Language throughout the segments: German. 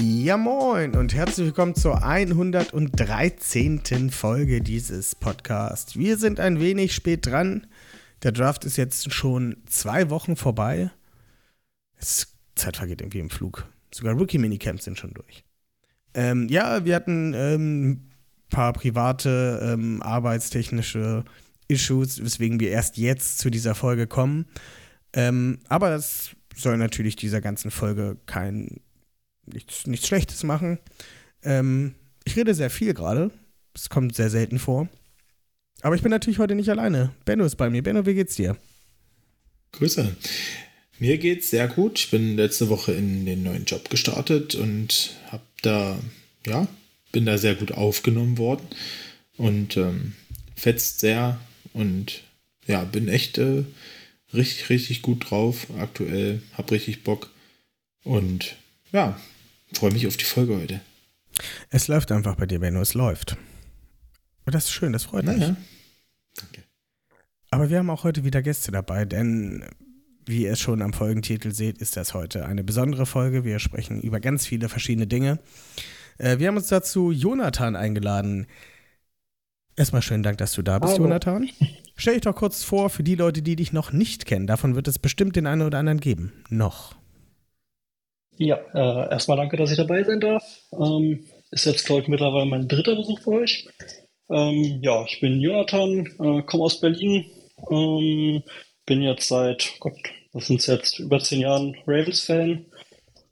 Ja moin und herzlich willkommen zur 113. Folge dieses Podcasts. Wir sind ein wenig spät dran. Der Draft ist jetzt schon zwei Wochen vorbei. Es, Zeit vergeht irgendwie im Flug. Sogar Rookie-Minicamps sind schon durch. Ähm, ja, wir hatten ähm, paar private, ähm, arbeitstechnische Issues, weswegen wir erst jetzt zu dieser Folge kommen. Ähm, aber das soll natürlich dieser ganzen Folge kein nichts, nichts Schlechtes machen. Ähm, ich rede sehr viel gerade. Es kommt sehr selten vor. Aber ich bin natürlich heute nicht alleine. Benno ist bei mir. Benno, wie geht's dir? Grüße. Mir geht's sehr gut. Ich bin letzte Woche in den neuen Job gestartet und habe da, ja, bin da sehr gut aufgenommen worden und ähm, fetzt sehr und ja, bin echt äh, richtig, richtig gut drauf aktuell, hab richtig Bock und ja, freue mich auf die Folge heute. Es läuft einfach bei dir, Benno, es läuft. Und das ist schön, das freut mich. Naja. Danke. Aber wir haben auch heute wieder Gäste dabei, denn wie ihr es schon am Folgentitel seht, ist das heute eine besondere Folge. Wir sprechen über ganz viele verschiedene Dinge. Äh, wir haben uns dazu Jonathan eingeladen. Erstmal schönen Dank, dass du da bist, Hallo. Jonathan. Stell dich doch kurz vor für die Leute, die dich noch nicht kennen. Davon wird es bestimmt den einen oder anderen geben. Noch. Ja, äh, erstmal danke, dass ich dabei sein darf. Ähm, ist jetzt, glaube ich, mittlerweile mein dritter Besuch bei euch. Ähm, ja, ich bin Jonathan, äh, komme aus Berlin, ähm, bin jetzt seit, Gott, das sind jetzt über zehn Jahren Ravens-Fan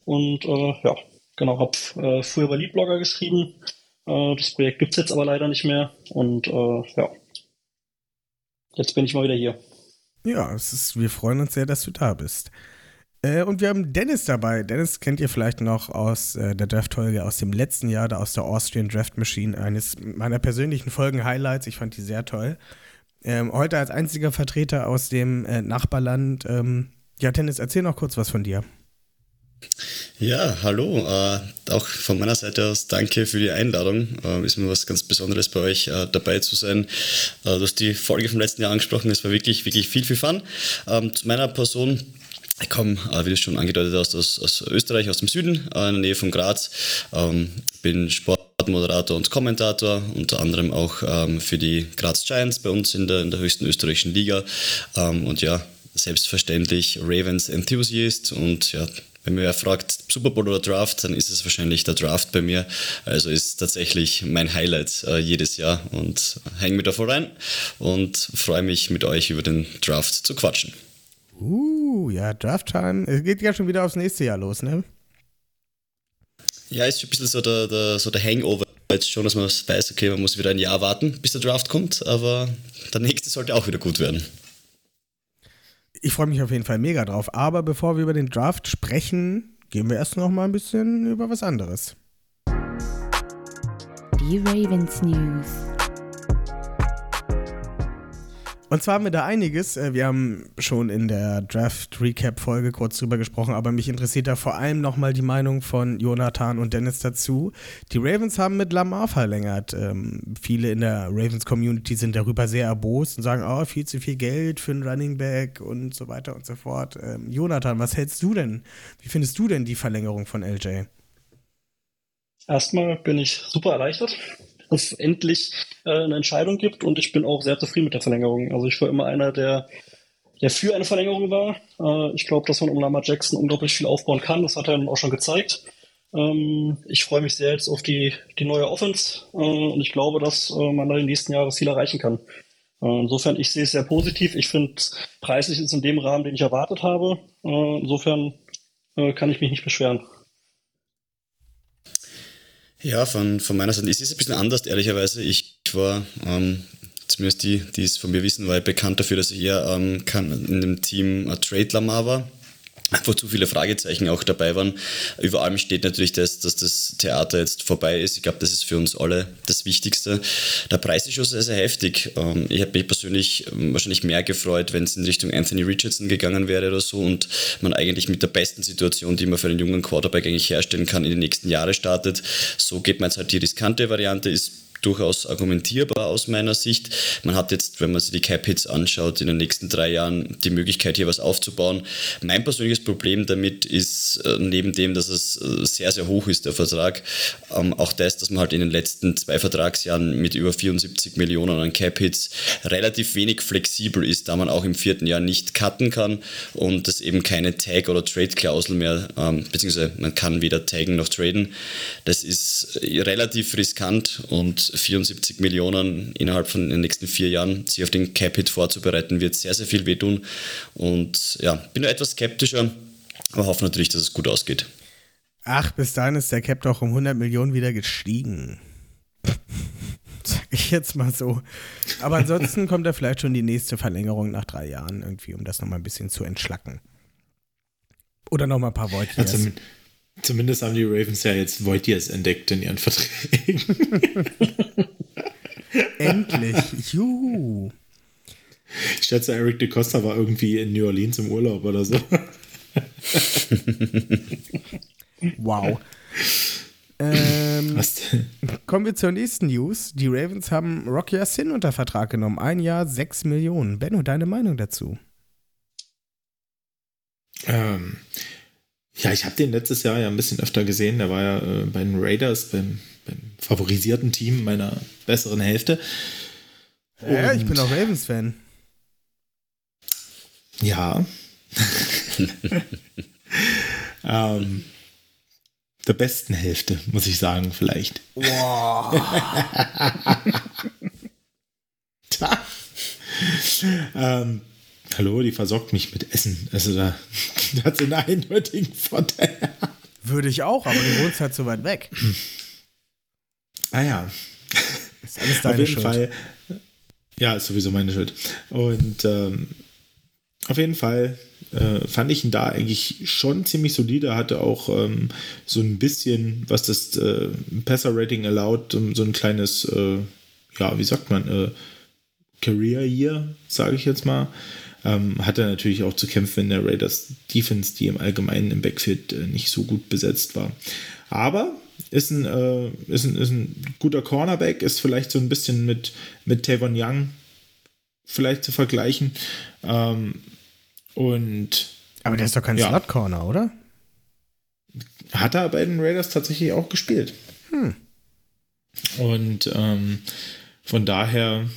und äh, ja, genau, habe äh, früher bei Leadblogger geschrieben. Äh, das Projekt gibt's jetzt aber leider nicht mehr und äh, ja, jetzt bin ich mal wieder hier. Ja, es ist, wir freuen uns sehr, dass du da bist. Äh, und wir haben Dennis dabei. Dennis kennt ihr vielleicht noch aus äh, der Draft-Folge aus dem letzten Jahr, da aus der Austrian Draft Machine, eines meiner persönlichen Folgen-Highlights. Ich fand die sehr toll. Ähm, heute als einziger Vertreter aus dem äh, Nachbarland. Ähm, ja, Dennis, erzähl noch kurz was von dir. Ja, hallo. Äh, auch von meiner Seite aus danke für die Einladung. Äh, ist mir was ganz Besonderes bei euch dabei zu sein. Du hast die Folge vom letzten Jahr angesprochen. Es war wirklich, wirklich viel, viel Fun. Ähm, zu meiner Person. Ich komme, äh, wie du schon angedeutet hast, aus, aus Österreich, aus dem Süden, äh, in der Nähe von Graz. Ähm, bin Sportmoderator und Kommentator, unter anderem auch ähm, für die Graz Giants bei uns in der, in der höchsten österreichischen Liga. Ähm, und ja, selbstverständlich Ravens Enthusiast und ja, wenn mir wer fragt, Super Bowl oder Draft, dann ist es wahrscheinlich der Draft bei mir. Also ist tatsächlich mein Highlight äh, jedes Jahr und hänge mir da voll rein und freue mich mit euch über den Draft zu quatschen. Uh, ja, Draft Time. Es geht ja schon wieder aufs nächste Jahr los, ne? Ja, ist schon ein bisschen so der, der, so der Hangover jetzt schon, dass man weiß, okay, man muss wieder ein Jahr warten, bis der Draft kommt, aber der nächste sollte auch wieder gut werden. Ich freue mich auf jeden Fall mega drauf. Aber bevor wir über den Draft sprechen, gehen wir erst noch mal ein bisschen über was anderes. Die Ravens News. Und zwar haben wir da einiges. Äh, Wir haben schon in der Draft-Recap-Folge kurz drüber gesprochen, aber mich interessiert da vor allem nochmal die Meinung von Jonathan und Dennis dazu. Die Ravens haben mit Lamar verlängert. Ähm, viele in der Ravens-Community sind darüber sehr erbost und sagen, oh, viel zu viel Geld für einen Running Back und so weiter und so fort. Ähm, Jonathan, was hältst du denn? Wie findest du denn die Verlängerung von LJ? Erstmal bin ich super erleichtert, es endlich äh, eine Entscheidung gibt und ich bin auch sehr zufrieden mit der Verlängerung. Also ich war immer einer, der, der für eine Verlängerung war. Äh, ich glaube, dass man um Lamar Jackson unglaublich viel aufbauen kann. Das hat er dann auch schon gezeigt. Ähm, ich freue mich sehr jetzt auf die, die neue Offense äh, und ich glaube, dass äh, man da in den nächsten Jahren viel erreichen kann. Äh, insofern, ich sehe es sehr positiv. Ich finde, preislich ist es in dem Rahmen, den ich erwartet habe. Äh, insofern kann ich mich nicht beschweren. Ja, von, von meiner Seite ist es ein bisschen anders, ehrlicherweise. Ich war, ähm, zumindest die, die es von mir wissen, war ich bekannt dafür, dass ich eher ähm, in dem Team äh, Trade Lamar war. Einfach zu viele Fragezeichen auch dabei waren. Über allem steht natürlich das, dass das Theater jetzt vorbei ist. Ich glaube, das ist für uns alle das Wichtigste. Der Preis ist schon sehr, sehr heftig. Ähm, ich habe mich persönlich ähm, wahrscheinlich mehr gefreut, wenn es in Richtung Anthony Richardson gegangen wäre oder so und man eigentlich mit der besten Situation, die man für einen jungen Quarterback eigentlich herstellen kann, in die nächsten Jahre startet. So geht man jetzt halt die riskante Variante, ist durchaus argumentierbar aus meiner Sicht. Man hat jetzt, wenn man sich die Cap-Hits anschaut, in den nächsten drei Jahren die Möglichkeit, hier was aufzubauen. Mein persönliches Problem damit ist, äh, neben dem, dass es äh, sehr, sehr hoch ist, der Vertrag, ähm, auch das, dass man halt in den letzten zwei Vertragsjahren mit über 74 Millionen an Cap-Hits relativ wenig flexibel ist, da man auch im vierten Jahr nicht cutten kann und es eben keine Tag- oder Trade-Klausel mehr, ähm, beziehungsweise man kann weder taggen noch traden. Das ist äh, relativ riskant und 74 Millionen innerhalb von den nächsten vier Jahren sich auf den Cap-Hit vorzubereiten, wird sehr, sehr viel wehtun. Und ja, bin da etwas skeptischer, aber hoffe natürlich, dass es gut ausgeht. Ach, bis dahin ist der Cap doch um 100 Millionen wieder gestiegen. Sag ich jetzt mal so. Aber ansonsten kommt da vielleicht schon die nächste Verlängerung nach drei Jahren irgendwie, um das nochmal ein bisschen zu entschlacken. Oder nochmal ein paar Worte. Ja, zum, zumindest haben die Ravens ja jetzt Voitiers entdeckt in ihren Verträgen. Endlich. Juhu. Ich schätze, Eric de Costa war irgendwie in New Orleans im Urlaub oder so. wow. Ähm, kommen wir zur nächsten News. Die Ravens haben Rocky Sin unter Vertrag genommen. Ein Jahr, sechs Millionen. Benno, deine Meinung dazu? Ähm, ja, ich habe den letztes Jahr ja ein bisschen öfter gesehen. Der war ja äh, bei den Raiders, beim, beim, favorisierten Team meiner besseren Hälfte. Ja, ich bin auch Ravens-Fan. Ja. ähm, der besten Hälfte, muss ich sagen, vielleicht. Wow. ähm, hallo, die versorgt mich mit Essen. Also da, hat sie einen eindeutigen Vorteil. Würde ich auch, aber du wohnst halt so weit weg. Ah ja. Ist alles deine Auf jeden Schuld. Fall. Ja, ist sowieso meine Schuld. Und ähm, auf jeden Fall äh, fand ich ihn da eigentlich schon ziemlich solide. Hatte auch ähm, so ein bisschen, was das äh, Passer-Rating erlaubt, so ein kleines, äh, ja, wie sagt man, äh, Career Year, sage ich jetzt mal. Ähm, hat er natürlich auch zu kämpfen in der Raiders Defense, die im Allgemeinen im Backfield äh, nicht so gut besetzt war. Aber ist ein, äh, ist ein, ist ein guter Cornerback, ist vielleicht so ein bisschen mit, mit Tavon Young vielleicht zu vergleichen. Ähm, und. Aber der ist doch kein Ja. Slot-Corner, oder? Hat er bei den Raiders tatsächlich auch gespielt. Hm. Und ähm, von daher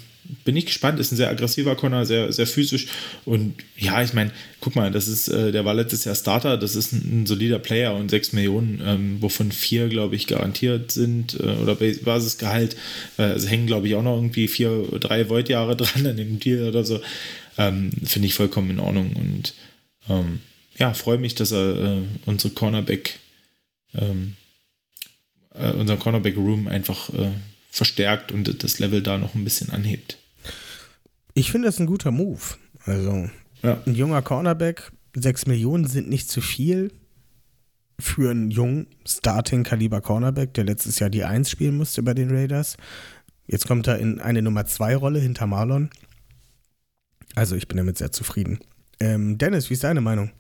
bin ich gespannt. Ist ein sehr aggressiver Corner, sehr, sehr physisch. Und ja, ich meine, guck mal, das ist, äh, der war letztes Jahr Starter, das ist ein, ein solider Player und 6 Millionen, ähm, wovon vier, glaube ich, garantiert sind äh, oder Bas- Basisgehalt. Äh, es hängen, glaube ich, auch noch irgendwie vier, drei Void-Jahre dran an dem Deal oder so. Ähm, Finde ich vollkommen in Ordnung. Und ähm, ja, freue mich, dass er äh, unsere Cornerback ähm, äh, unseren Cornerback-Room einfach äh, verstärkt und das Level da noch ein bisschen anhebt. Ich finde das ein guter Move. Also, Ja. ein junger Cornerback, 6 Millionen sind nicht zu viel für einen jungen Starting-Kaliber Cornerback, der letztes Jahr die 1 spielen musste bei den Raiders. Jetzt kommt er in eine Nummer 2 Rolle hinter Marlon. Also, ich bin damit sehr zufrieden. Ähm, Dennis, wie ist deine Meinung?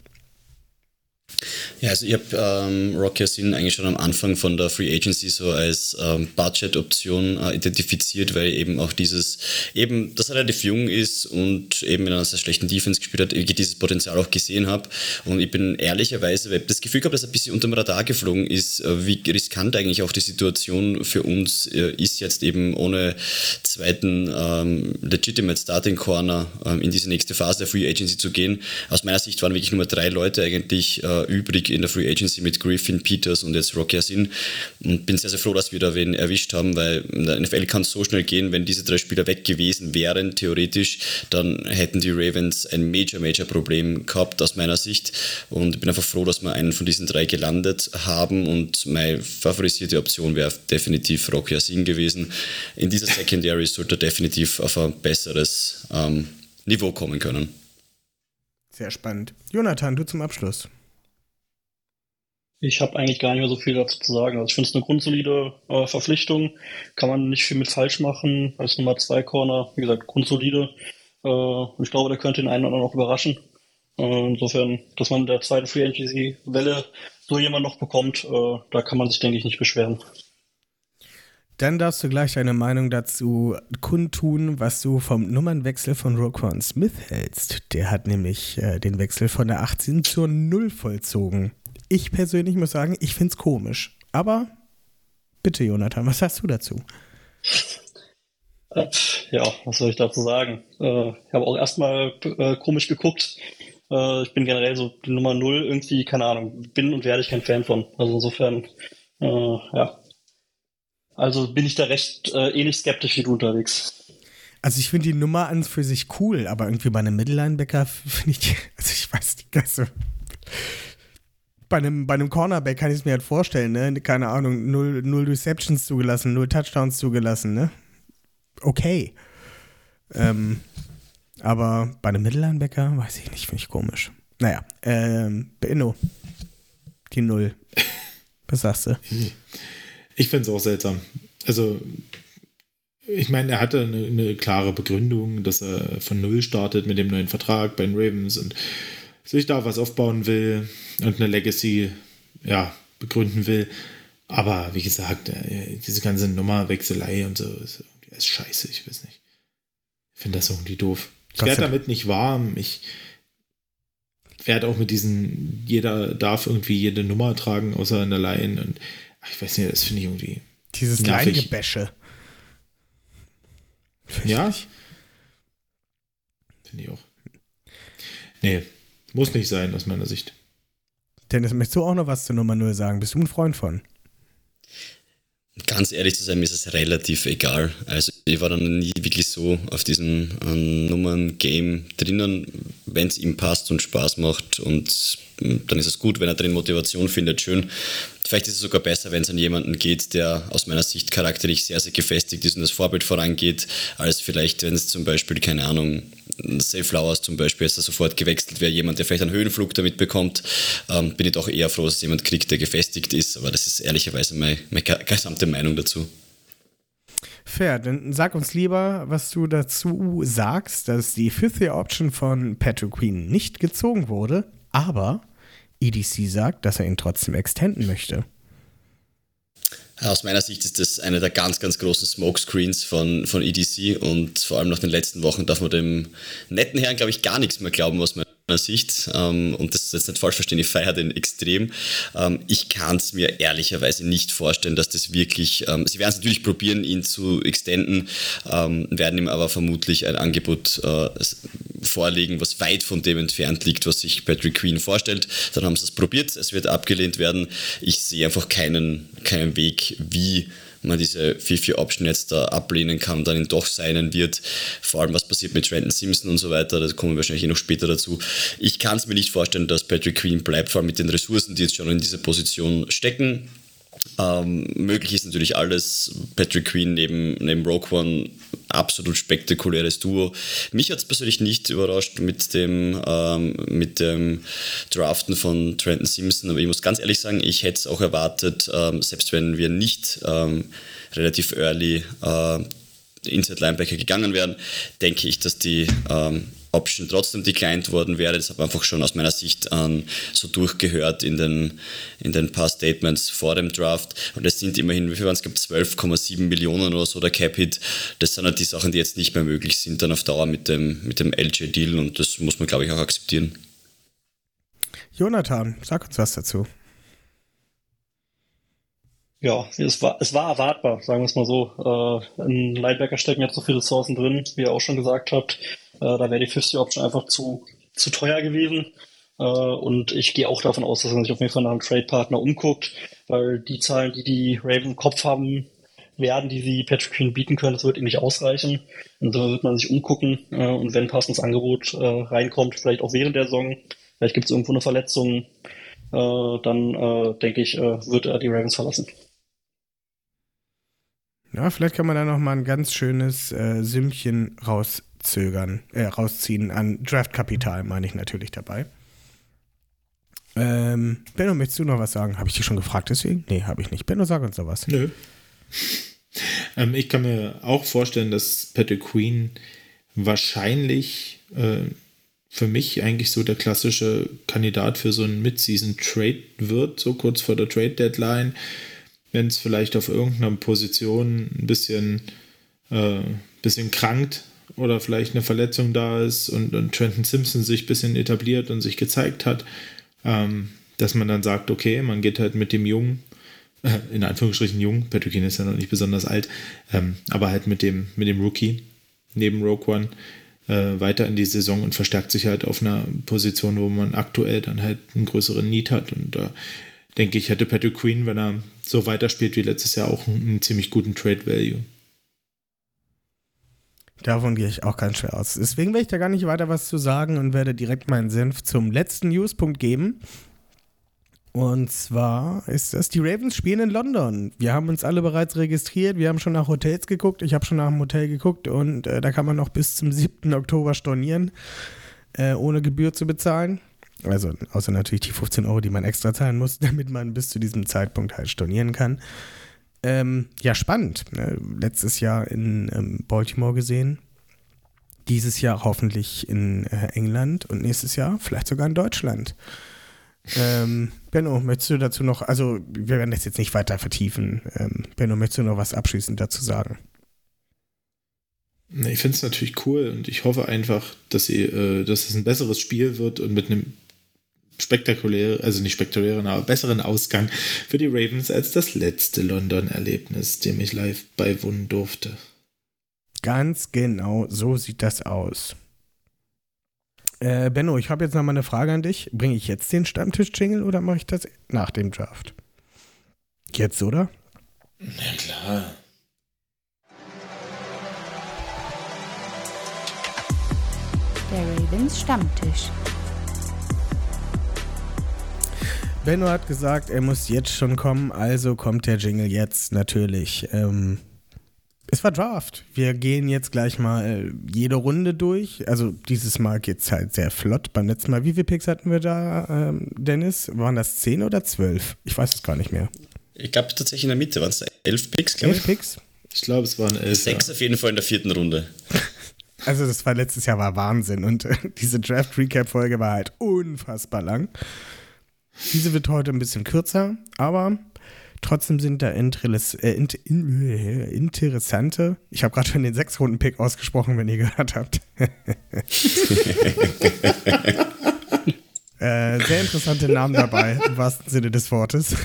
Ja, also ich habe ähm, Rocky Yassin eigentlich schon am Anfang von der Free Agency so als ähm, Budget-Option äh, identifiziert, weil eben auch dieses, eben, dass er relativ jung ist und eben in einer sehr schlechten Defense gespielt hat, ich dieses Potenzial auch gesehen habe. Und ich bin ehrlicherweise, weil ich das Gefühl gehabt, dass er ein bisschen unter dem Radar geflogen ist, äh, wie riskant eigentlich auch die Situation für uns äh, ist, jetzt eben ohne zweiten ähm, Legitimate Starting Corner ähm, in diese nächste Phase der Free Agency zu gehen. Aus meiner Sicht waren wirklich nur drei Leute eigentlich äh, übrig in der Free Agency mit Griffin, Peters und jetzt Rocky Yassin. Und bin sehr, sehr froh, dass wir da wen erwischt haben, weil in der NFL kann es so schnell gehen, wenn diese drei Spieler weg gewesen wären, theoretisch, dann hätten die Ravens ein Major, Major Problem gehabt aus meiner Sicht. Und ich bin einfach froh, dass wir einen von diesen drei gelandet haben und meine favorisierte Option wäre definitiv Rocky Yassin gewesen. In dieser Secondary sollte er definitiv auf ein besseres ähm, Niveau kommen können. Sehr spannend. Jonathan, du zum Abschluss. Ich habe eigentlich gar nicht mehr so viel dazu zu sagen. Also ich finde es eine grundsolide äh, Verpflichtung. Kann man nicht viel mit falsch machen. Als Nummer zwei Corner, wie gesagt, grundsolide. Äh, ich glaube, der könnte den einen oder anderen auch überraschen. Äh, insofern, dass man der zweiten Free Agency Welle so jemand noch bekommt, äh, da kann man sich, denke ich, nicht beschweren. Dann darfst du gleich deine Meinung dazu kundtun, was du vom Nummernwechsel von Roquan Smith hältst. Der hat nämlich äh, den Wechsel von der 18 zur 0 vollzogen. Ich persönlich muss sagen, ich finde es komisch. Aber bitte, Jonathan, was hast du dazu? Ja, was soll ich dazu sagen? Äh, ich habe auch erstmal äh, komisch geguckt. Äh, ich bin generell so die Nummer 0 irgendwie, keine Ahnung, bin und werde ich kein Fan von. Also insofern, ja, also bin ich da recht äh, ähnlich skeptisch wie du unterwegs. Also ich finde die Nummer an für sich cool, aber irgendwie bei einem Mittellinebacker finde ich, also ich weiß nicht, also bei einem, bei einem Cornerback kann ich es mir halt vorstellen, ne? Keine Ahnung, null, null Receptions zugelassen, null Touchdowns zugelassen, ne? Okay. Ähm, aber bei einem Mittellinebacker, weiß ich nicht, finde ich komisch. Naja, ähm, Benno, die Null. Was sagst du? Ich finde es auch seltsam. Also, ich meine, er hatte eine, eine, klare Begründung, dass er von Null startet mit dem neuen Vertrag bei den Ravens und sich da was aufbauen will und eine Legacy ja, begründen will. Aber wie gesagt, äh, diese ganze Nummerwechselei und so ist, ist scheiße, ich weiß nicht. Ich finde das irgendwie doof. Ich werde damit nicht warm. Ich werde auch mit diesen, jeder darf irgendwie jede Nummer tragen, außer in der Line. Und ich weiß nicht, das finde ich irgendwie. Dieses Leingebäsche. Ja. Finde ich auch. Nee, muss nicht sein, aus meiner Sicht. Dennis, möchtest du auch noch was zur Nummer 0 sagen? Bist du ein Freund von? Ganz ehrlich zu sein, mir ist es relativ egal. Also ich war dann nie wirklich so auf diesem ähm, Nummern-Game drinnen. Wenn es ihm passt und Spaß macht und ähm, dann ist es gut, wenn er drin Motivation findet, schön. Vielleicht ist es sogar besser, wenn es an jemanden geht, der aus meiner Sicht charakterlich sehr, sehr gefestigt ist und das Vorbild vorangeht, als vielleicht, wenn es zum Beispiel, keine Ahnung, Safe Flowers zum Beispiel, er sofort gewechselt wäre, jemand, der vielleicht einen Höhenflug damit bekommt, ähm, bin ich doch eher froh, dass jemand kriegt, der gefestigt ist. Aber das ist ehrlicherweise meine, meine gesamte Meinung dazu. Fair, dann sag uns lieber, was du dazu sagst, dass die Fifth Year Option von Patrick Queen nicht gezogen wurde, aber EDC sagt, dass er ihn trotzdem extenden möchte. Aus meiner Sicht ist das einer der ganz, ganz großen Smokescreens von, von EDC und vor allem nach den letzten Wochen darf man dem netten Herrn, glaube ich, gar nichts mehr glauben, was man Sicht, ähm, und das ist jetzt nicht falsch verstehen, ich feiere den extrem. Ähm, ich kann es mir ehrlicherweise nicht vorstellen, dass das wirklich, ähm, sie werden es natürlich probieren, ihn zu extenden, ähm, werden ihm aber vermutlich ein Angebot äh, vorlegen, was weit von dem entfernt liegt, was sich Patrick Queen vorstellt. Dann haben sie es probiert, es wird abgelehnt werden. Ich sehe einfach keinen, keinen Weg, wie man diese Fifi-Option jetzt da ablehnen kann, dann ihn doch seinen wird. Vor allem, was passiert mit Trenton Simpson und so weiter, da kommen wir wahrscheinlich eh noch später dazu. Ich kann es mir nicht vorstellen, dass Patrick Queen bleibt, vor allem mit den Ressourcen, die jetzt schon in dieser Position stecken. Ähm, möglich ist natürlich alles. Patrick Queen neben, neben Rogue One, absolut spektakuläres Duo. Mich hat es persönlich nicht überrascht mit dem, ähm, mit dem Draften von Trenton Simpson, aber ich muss ganz ehrlich sagen, ich hätte es auch erwartet, ähm, selbst wenn wir nicht ähm, relativ early äh, Inside Linebacker gegangen wären, denke ich, dass die ähm, Option trotzdem declined worden wäre. Das habe ich einfach schon aus meiner Sicht ähm, so durchgehört in den, in den paar Statements vor dem Draft. Und es sind immerhin, wie viel waren es, 12,7 Millionen oder so der Cap-Hit. Das sind halt die Sachen, die jetzt nicht mehr möglich sind, dann auf Dauer mit dem, mit dem LJ-Deal und das muss man, glaube ich, auch akzeptieren. Jonathan, sag uns was dazu. Ja, es war, es war erwartbar, sagen wir es mal so. Äh, in Linebacker stecken jetzt so viele Ressourcen drin, wie ihr auch schon gesagt habt. Äh, da wäre die 50 Option einfach zu, zu teuer gewesen. Äh, und ich gehe auch davon aus, dass man sich auf jeden Fall nach einem Trade-Partner umguckt, weil die Zahlen, die die Raven im Kopf haben, werden, die sie Patrick Queen bieten können, das wird ihnen nicht ausreichen. Und da wird man sich umgucken äh, und wenn passendes Angebot äh, reinkommt, vielleicht auch während der Saison, vielleicht gibt es irgendwo eine Verletzung, äh, dann äh, denke ich, wird er die Ravens verlassen. Ja, vielleicht kann man da noch mal ein ganz schönes äh, Sümmchen raus rauszögern, äh, rausziehen an Draftkapital, meine ich natürlich dabei. Ähm, Benno, möchtest du noch was sagen? Habe ich dich schon gefragt deswegen? Nee, habe ich nicht. Benno, sag uns noch was. Nö. ähm, ich kann mir auch vorstellen, dass Patrick Queen wahrscheinlich äh, für mich eigentlich so der klassische Kandidat für so einen Mid-Season-Trade wird, so kurz vor der Trade-Deadline, wenn es vielleicht auf irgendeiner Position ein bisschen, äh, bisschen krankt oder vielleicht eine Verletzung da ist und, und Trenton Simpson sich ein bisschen etabliert und sich gezeigt hat, ähm, dass man dann sagt, okay, man geht halt mit dem Jungen, äh, in Anführungsstrichen jung, Patrick Queen ist ja noch nicht besonders alt, ähm, aber halt mit dem, mit dem Rookie neben Rogue One äh, weiter in die Saison und verstärkt sich halt auf einer Position, wo man aktuell dann halt einen größeren Need hat. Und da äh, denke ich, hätte Patrick Queen, wenn er so weiterspielt wie letztes Jahr, auch einen, einen ziemlich guten Trade Value. Davon gehe ich auch ganz schwer aus. Deswegen werde ich da gar nicht weiter was zu sagen und werde direkt meinen Senf zum letzten Newspunkt geben. Und zwar ist das, die Ravens spielen in London. Wir haben uns alle bereits registriert, wir haben schon nach Hotels geguckt, ich habe schon nach einem Hotel geguckt und äh, da kann man noch bis zum 7. Oktober stornieren, äh, ohne Gebühr zu bezahlen. Also außer natürlich die 15 Euro, die man extra zahlen muss, damit man bis zu diesem Zeitpunkt halt stornieren kann. Ähm, ja, spannend. Ne? Letztes Jahr in ähm, Baltimore gesehen. Dieses Jahr hoffentlich in äh, England und nächstes Jahr vielleicht sogar in Deutschland. Ähm, Benno, möchtest du dazu noch, also wir werden das jetzt nicht weiter vertiefen. Ähm, Benno, möchtest du noch was abschließend dazu sagen? Ich finde es natürlich cool und ich hoffe einfach, dass, sie, äh, dass es ein besseres Spiel wird und mit einem spektakulären, also nicht spektakulären, aber besseren Ausgang für die Ravens als das letzte London-Erlebnis, dem ich live beiwohnen durfte. Ganz genau, so sieht das aus. Äh, Benno, ich habe jetzt noch mal eine Frage an dich. Bringe ich jetzt den Stammtisch-Jingle oder mache ich das nach dem Draft? Jetzt, oder? Na klar. Der Ravens Stammtisch. Benno hat gesagt, er muss jetzt schon kommen, also kommt der Jingle jetzt natürlich. Ähm, es war Draft. Wir gehen jetzt gleich mal jede Runde durch. Also dieses Mal geht es halt sehr flott. Beim letzten Mal, wie viele Picks hatten wir da, ähm, Dennis? Waren das 10 oder 12? Ich weiß es gar nicht mehr. Ich glaube tatsächlich in der Mitte waren es 11 Picks, glaube ich. 11 Picks? Ich glaube, es waren 11. Sechs auf jeden Fall in der vierten Runde. Also das war letztes Jahr war Wahnsinn und äh, diese Draft-Recap-Folge war halt unfassbar lang. Diese wird heute ein bisschen kürzer, aber trotzdem sind da Interess äh, in, in, interessante. Ich habe gerade schon den Sechs-Runden-Pick ausgesprochen, wenn ihr gehört habt. äh, sehr interessante Namen dabei, im wahrsten Sinne des Wortes.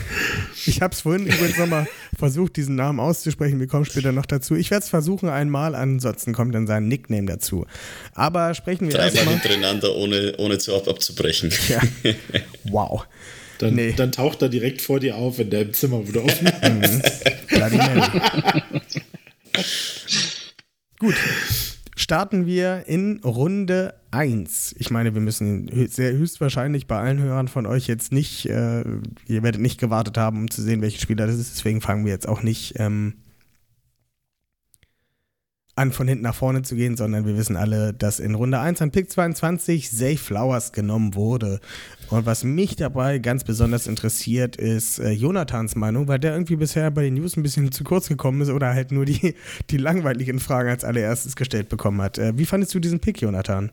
Ich habe es vorhin übrigens nochmal versucht, diesen Namen auszusprechen. Wir kommen später noch dazu. Ich werde es versuchen einmal, ansonsten kommt dann sein Nickname dazu. Aber sprechen wir Dreimal erstmal. hintereinander, ohne, ohne zu ab abzubrechen. Ja. Wow. Dann, Nee. dann taucht er direkt vor dir auf, wenn der im Zimmer wieder offen ist. Bloody Mary. Gut. Starten wir in Runde 1. Ich meine, wir müssen sehr höchstwahrscheinlich bei allen Hörern von euch jetzt nicht, äh, ihr werdet nicht gewartet haben, um zu sehen, welche Spieler das ist. Deswegen fangen wir jetzt auch nicht ähm, an, von hinten nach vorne zu gehen, sondern wir wissen alle, dass in Runde 1 an Pick 22 Zay Flowers genommen wurde. Und was mich dabei ganz besonders interessiert, ist äh, Jonathans Meinung, weil der irgendwie bisher bei den News ein bisschen zu kurz gekommen ist oder halt nur die, die langweiligen Fragen als allererstes gestellt bekommen hat. Äh, wie fandest du diesen Pick, Jonathan?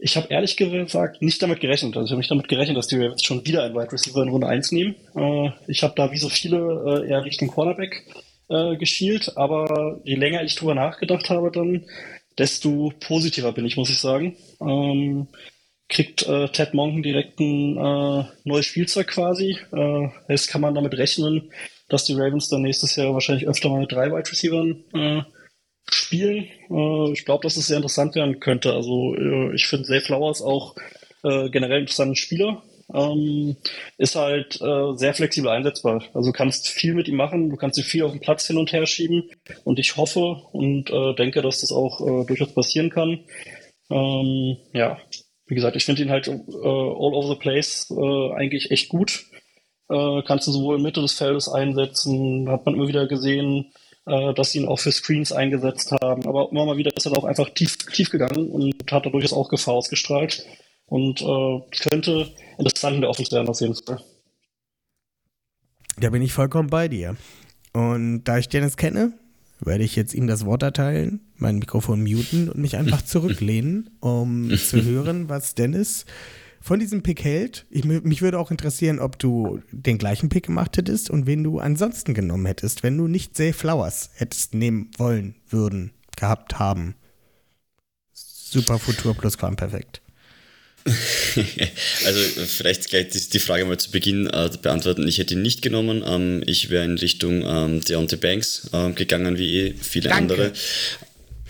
Ich habe ehrlich gesagt nicht damit gerechnet. Also ich habe nicht damit gerechnet, dass die Ravens schon wieder einen Wide Receiver in Runde 1 nehmen. Äh, ich habe da wie so viele äh, eher Richtung Cornerback äh, geschielt, aber je länger ich drüber nachgedacht habe, dann desto positiver bin ich, muss ich sagen. Ähm, kriegt äh, Ted Monken direkt ein äh, neues Spielzeug quasi. Äh, jetzt kann man damit rechnen, dass die Ravens dann nächstes Jahr wahrscheinlich öfter mal mit drei Wide Receivern äh, spielen. Äh, ich glaube, dass es sehr interessant werden könnte. Also äh, ich finde Zay Flowers auch äh, generell interessanten Spieler. Ähm, ist halt äh, sehr flexibel einsetzbar. Also du kannst viel mit ihm machen, du kannst ihn viel auf den Platz hin und her schieben. Und ich hoffe und äh, denke, dass das auch äh, durchaus passieren kann. Ähm, ja, wie gesagt, ich finde ihn halt äh, all over the place äh, eigentlich echt gut. Äh, kannst du sowohl in Mitte des Feldes einsetzen, hat man immer wieder gesehen, dass sie ihn auch für Screens eingesetzt haben. Aber immer mal wieder ist er auch einfach tief, tief gegangen und hat da durchaus auch Gefahr ausgestrahlt. Und äh, könnte interessant in der Offense werden, auf jeden Fall. Da bin ich vollkommen bei dir. Und da ich Dennis kenne, werde ich jetzt ihm das Wort erteilen, mein Mikrofon muten und mich einfach zurücklehnen, um zu hören, was Dennis von diesem Pick hält. Ich, mich würde auch interessieren, ob du den gleichen Pick gemacht hättest und wen du ansonsten genommen hättest, wenn du nicht Zay Flowers hättest nehmen wollen, würden, gehabt haben. Super Futur plus Perfekt. also vielleicht gleich die, Frage mal zu Beginn äh, beantworten. Ich hätte ihn nicht genommen. Ähm, ich wäre in Richtung ähm, Deontay Banks äh, gegangen, wie eh viele Danke. andere.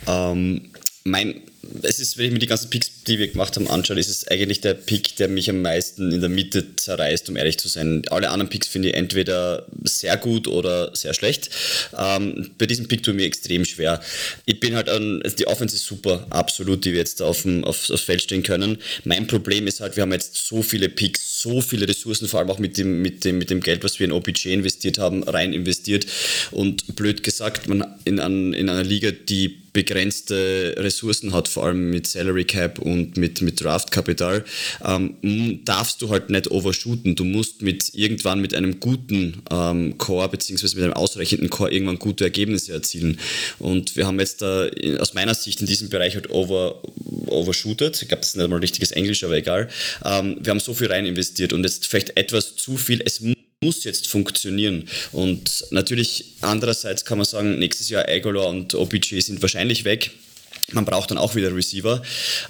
Ähm, mein es ist, wenn ich mir die ganzen Picks, die wir gemacht haben, anschaue, ist es eigentlich der Pick, der mich am meisten in der Mitte zerreißt, um ehrlich zu sein. Alle anderen Picks finde ich entweder sehr gut oder sehr schlecht. Ähm, bei diesem Pick ich mir extrem schwer. Ich bin halt an, also die Offense ist super, absolut, die wir jetzt auf dem, auf, aufs Feld stehen können. Mein Problem ist halt, wir haben jetzt so viele Picks, so viele Ressourcen, vor allem auch mit dem, mit dem, mit dem Geld, was wir in OPJ investiert haben, rein investiert. Und blöd gesagt, man in, an, in einer Liga, die begrenzte Ressourcen hat, vor allem mit Salary Cap und mit, mit Draft-Kapital, ähm, darfst du halt nicht overshooten. Du musst mit irgendwann mit einem guten ähm, Core beziehungsweise mit einem ausreichenden Core irgendwann gute Ergebnisse erzielen. Und wir haben jetzt da aus meiner Sicht in diesem Bereich halt over, overshootet. Ich glaube, das ist nicht mal richtiges Englisch, aber egal. Ähm, wir haben so viel rein investiert und jetzt vielleicht etwas zu viel. Es muss jetzt funktionieren. Und natürlich andererseits kann man sagen, nächstes Jahr Aguilar und OPG sind wahrscheinlich weg. Man braucht dann auch wieder Receiver.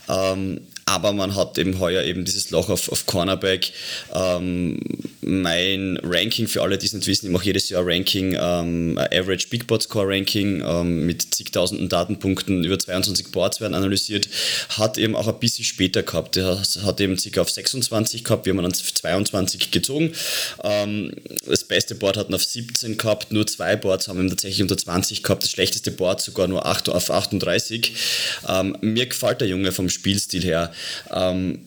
Ähm, aber man hat eben heuer eben dieses Loch auf, auf Cornerback. Ähm, mein Ranking für alle, die es nicht wissen, ich mache jedes Jahr Ranking, ähm, Average Big Board Score Ranking ähm, mit zigtausenden Datenpunkten, über 22 Boards werden analysiert, hat eben auch ein bisschen später gehabt. Der hat eben circa auf 26 gehabt, wir haben dann 22 gezogen. Ähm, das beste Board hatten auf 17 gehabt, nur zwei Boards haben eben tatsächlich unter 20 gehabt, das schlechteste Board sogar nur 8 auf 38. Ähm, mir gefällt der Junge vom Spielstil her. Ähm,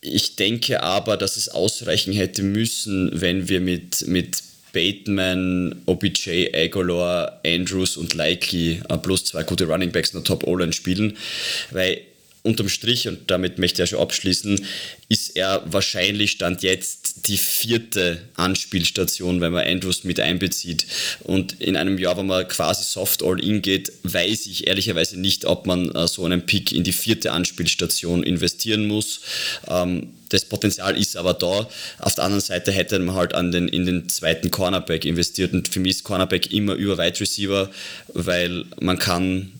ich denke aber, dass es ausreichen hätte müssen, wenn wir mit, mit Bateman, OBJ, Agolor, Andrews und Likely äh, plus zwei gute Runningbacks in der Top-O-Line spielen, weil unterm Strich, und damit möchte ich ja schon abschließen, ist er wahrscheinlich Stand jetzt die vierte Anspielstation, wenn man Andrews mit einbezieht. Und in einem Jahr, wo man quasi soft all-in geht, weiß ich ehrlicherweise nicht, ob man äh, so einen Pick in die vierte Anspielstation investieren muss. Ähm, das Potenzial ist aber da. Auf der anderen Seite hätte man halt an den, in den zweiten Cornerback investiert. Und für mich ist Cornerback immer über Wide Receiver, weil man kann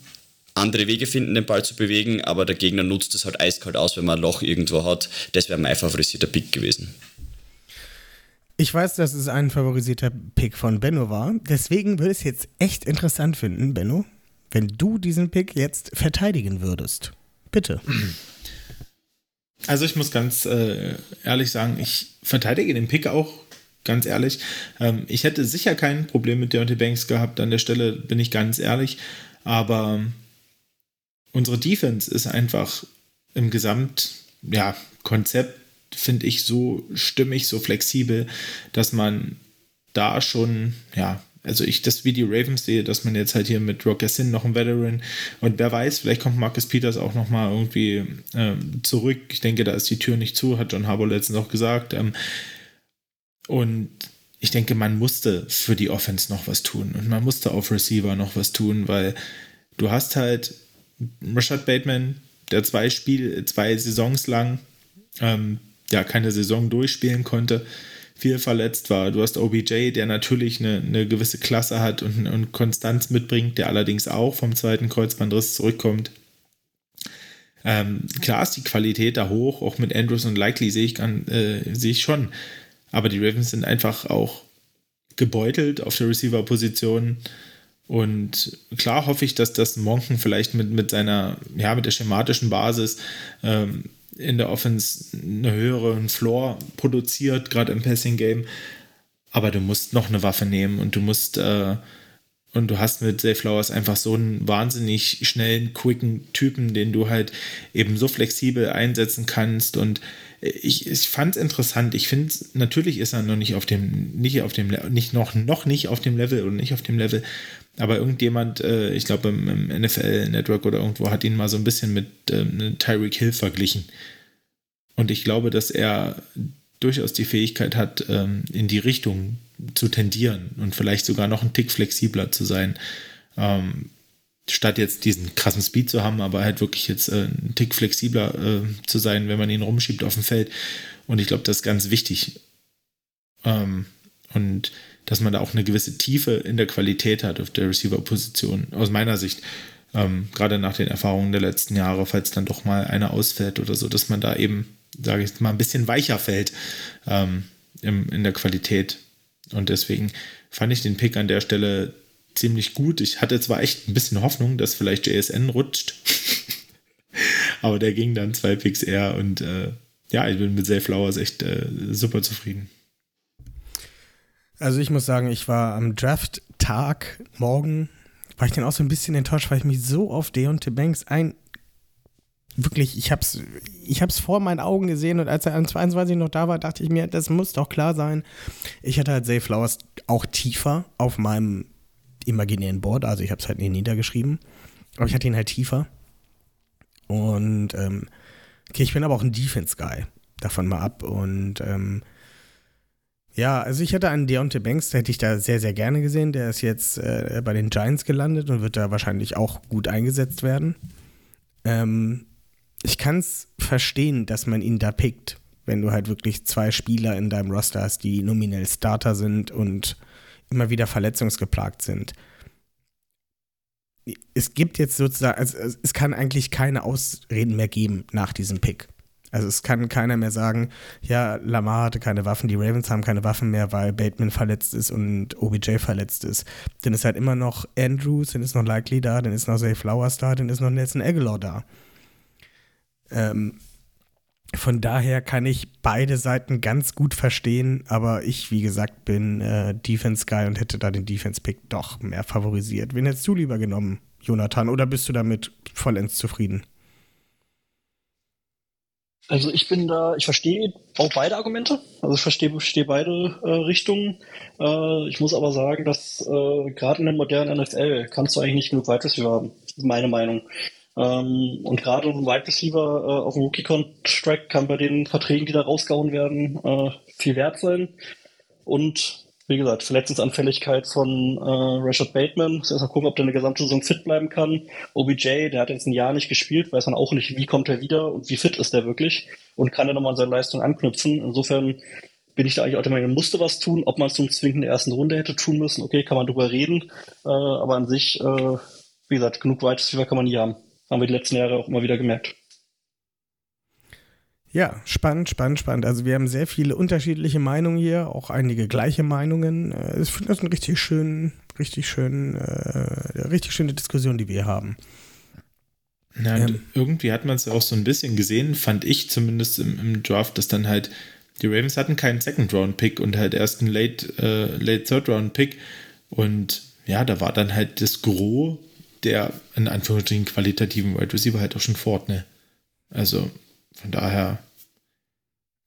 andere Wege finden, den Ball zu bewegen, aber der Gegner nutzt es halt eiskalt aus, wenn man ein Loch irgendwo hat. Das wäre mein favorisierter Pick gewesen. Ich weiß, dass es ein favorisierter Pick von Benno war. Deswegen würde ich es jetzt echt interessant finden, Benno, wenn du diesen Pick jetzt verteidigen würdest. Bitte. Also ich muss ganz äh, ehrlich sagen, ich verteidige den Pick auch ganz ehrlich. Ähm, ich hätte sicher kein Problem mit Deontay Banks gehabt. An der Stelle bin ich ganz ehrlich. Aber unsere Defense ist einfach im Gesamtkonzept, ja, finde ich, so stimmig, so flexibel, dass man da schon, ja, also ich das wie die Ravens sehe, dass man jetzt halt hier mit Rock noch ein Veteran und wer weiß, vielleicht kommt Marcus Peters auch noch mal irgendwie ähm, zurück. Ich denke, da ist die Tür nicht zu, hat John Harbour letztens auch gesagt. Ähm, und ich denke, man musste für die Offense noch was tun und man musste auf Receiver noch was tun, weil du hast halt Rashad Bateman, der zwei Spiel, zwei Saisons lang ähm, ja keine Saison durchspielen konnte, viel verletzt war. Du hast OBJ, der natürlich eine, eine gewisse Klasse hat und, und Konstanz mitbringt, der allerdings auch vom zweiten Kreuzbandriss zurückkommt. Ähm, klar ist die Qualität da hoch, auch mit Andrews und Likely sehe ich, äh, sehe ich schon. Aber die Ravens sind einfach auch gebeutelt auf der Receiver-Position. Und klar hoffe ich, dass das Monken vielleicht mit, mit seiner, ja, mit der schematischen Basis ähm, in der Offense eine höhere Floor produziert, gerade im Passing-Game. Aber du musst noch eine Waffe nehmen und du musst äh, und du hast mit Zay Flowers einfach so einen wahnsinnig schnellen, quicken Typen, den du halt eben so flexibel einsetzen kannst. Und ich, ich fand es interessant. Ich finde, natürlich ist er noch nicht auf dem, nicht auf dem, nicht noch, noch nicht auf dem Level und nicht auf dem Level. Aber irgendjemand, äh, ich glaube im, im NFL-Network oder irgendwo, hat ihn mal so ein bisschen mit ähm, Tyreek Hill verglichen. Und ich glaube, dass er durchaus die Fähigkeit hat, ähm, in die Richtung zu tendieren und vielleicht sogar noch einen Tick flexibler zu sein. Ähm, statt jetzt diesen krassen Speed zu haben, aber halt wirklich jetzt äh, einen Tick flexibler äh, zu sein, wenn man ihn rumschiebt auf dem Feld. Und ich glaube, das ist ganz wichtig. Ähm, und dass man da auch eine gewisse Tiefe in der Qualität hat auf der Receiver-Position, aus meiner Sicht. Ähm, gerade nach den Erfahrungen der letzten Jahre, falls dann doch mal einer ausfällt oder so, dass man da eben, sage ich mal, ein bisschen weicher fällt ähm, im, in der Qualität. Und deswegen fand ich den Pick an der Stelle ziemlich gut. Ich hatte zwar echt ein bisschen Hoffnung, dass vielleicht JSN rutscht, aber der ging dann zwei Picks eher und äh, ja, ich bin mit Zay Flowers echt äh, super zufrieden. Also ich muss sagen, ich war am Draft-Tag morgen, war ich dann auch so ein bisschen enttäuscht, weil ich mich so auf Deontay Banks ein wirklich, ich hab's, ich hab's vor meinen Augen gesehen und als er an 22 noch da war, dachte ich mir, das muss doch klar sein. Ich hatte halt Zay Flowers auch tiefer auf meinem imaginären Board, also ich habe es halt nie niedergeschrieben, aber ich hatte ihn halt tiefer. Und ähm, okay, ich bin aber auch ein Defense-Guy, davon mal ab. Und ähm, ja, also ich hatte einen Deontay Banks, der hätte ich da sehr, sehr gerne gesehen. Der ist jetzt äh, bei den Giants gelandet und wird da wahrscheinlich auch gut eingesetzt werden. Ähm, ich kann es verstehen, dass man ihn da pickt, wenn du halt wirklich zwei Spieler in deinem Roster hast, die nominell Starter sind und immer wieder verletzungsgeplagt sind. Es gibt jetzt sozusagen, also es kann eigentlich keine Ausreden mehr geben nach diesem Pick. Also es kann keiner mehr sagen, ja, Lamar hatte keine Waffen, die Ravens haben keine Waffen mehr, weil Bateman verletzt ist und OBJ verletzt ist. Dann ist halt immer noch Andrews, dann ist noch Likely da, dann ist noch Zay Flowers da, dann ist noch Nelson Aguilar da. Ähm, von daher kann ich beide Seiten ganz gut verstehen, aber ich, wie gesagt, bin äh, Defense Guy und hätte da den Defense Pick doch mehr favorisiert. Wen hättest du lieber genommen, Jonathan, oder bist du damit vollends zufrieden? Also ich bin da, ich verstehe auch beide Argumente. Also ich verstehe, verstehe beide äh, Richtungen. Äh, ich muss aber sagen, dass äh, gerade in der modernen NFL kannst du eigentlich nicht genug Wide Receiver haben. Meine Meinung. Ähm, und gerade ein Wide Receiver äh, auf dem Rookie-Contract kann bei den Verträgen, die da rausgehauen werden, äh, viel wert sein. Und wie gesagt, Verletzungsanfälligkeit von äh, Rashad Bateman. Muss erst mal gucken, ob der eine gesamte Saison fit bleiben kann. OBJ, der hat jetzt ein Jahr nicht gespielt, weiß man auch nicht, wie kommt er wieder und wie fit ist er wirklich und kann er nochmal an seine Leistung anknüpfen. Insofern bin ich da eigentlich auch der Meinung, musste was tun. Ob man es zum Zwingen der ersten Runde hätte tun müssen, okay, kann man drüber reden. Äh, aber an sich, äh, wie gesagt, genug Wide kann man nie haben. Haben wir die letzten Jahre auch immer wieder gemerkt. Ja, spannend, spannend, spannend. Also wir haben sehr viele unterschiedliche Meinungen hier, auch einige gleiche Meinungen. Äh, ich finde das eine richtig schön, richtig schön, äh, richtig schöne Diskussion, die wir haben. Na, ähm, irgendwie hat man es auch so ein bisschen gesehen, fand ich zumindest im, im, Draft, dass dann halt die Ravens hatten keinen Second-Round-Pick und halt erst einen Late, äh, Late Third-Round-Pick. Und ja, da war dann halt das Gros der in Anführungsstrichen qualitativen Wide Receiver halt auch schon fort, ne? Also von daher.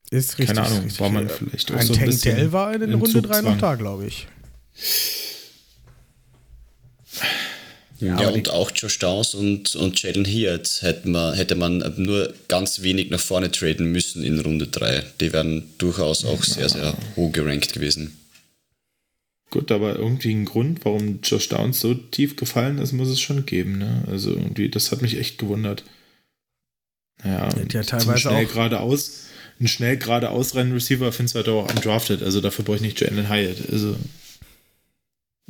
Ist richtig. Keine Ahnung, richtig, war man vielleicht auch ein so ein Tank bisschen. Dell war in Runde 3 noch da, glaube ich. Ja, ja und auch Josh Downs und, und Jalen Heard hätte man, hätte man nur ganz wenig nach vorne traden müssen in Runde 3. Die wären durchaus auch sehr, sehr hoch gerankt gewesen. Gut, aber irgendwie ein Grund, warum Josh Downs so tief gefallen ist, muss es schon geben. Ne? Also irgendwie, das hat mich echt gewundert. Naja, ja, teilweise schnell auch. geradeaus, ein schnell geradeaus rennen Receiver findest du halt auch undrafted. Also dafür brauche ich nicht Jalen Hyatt. Also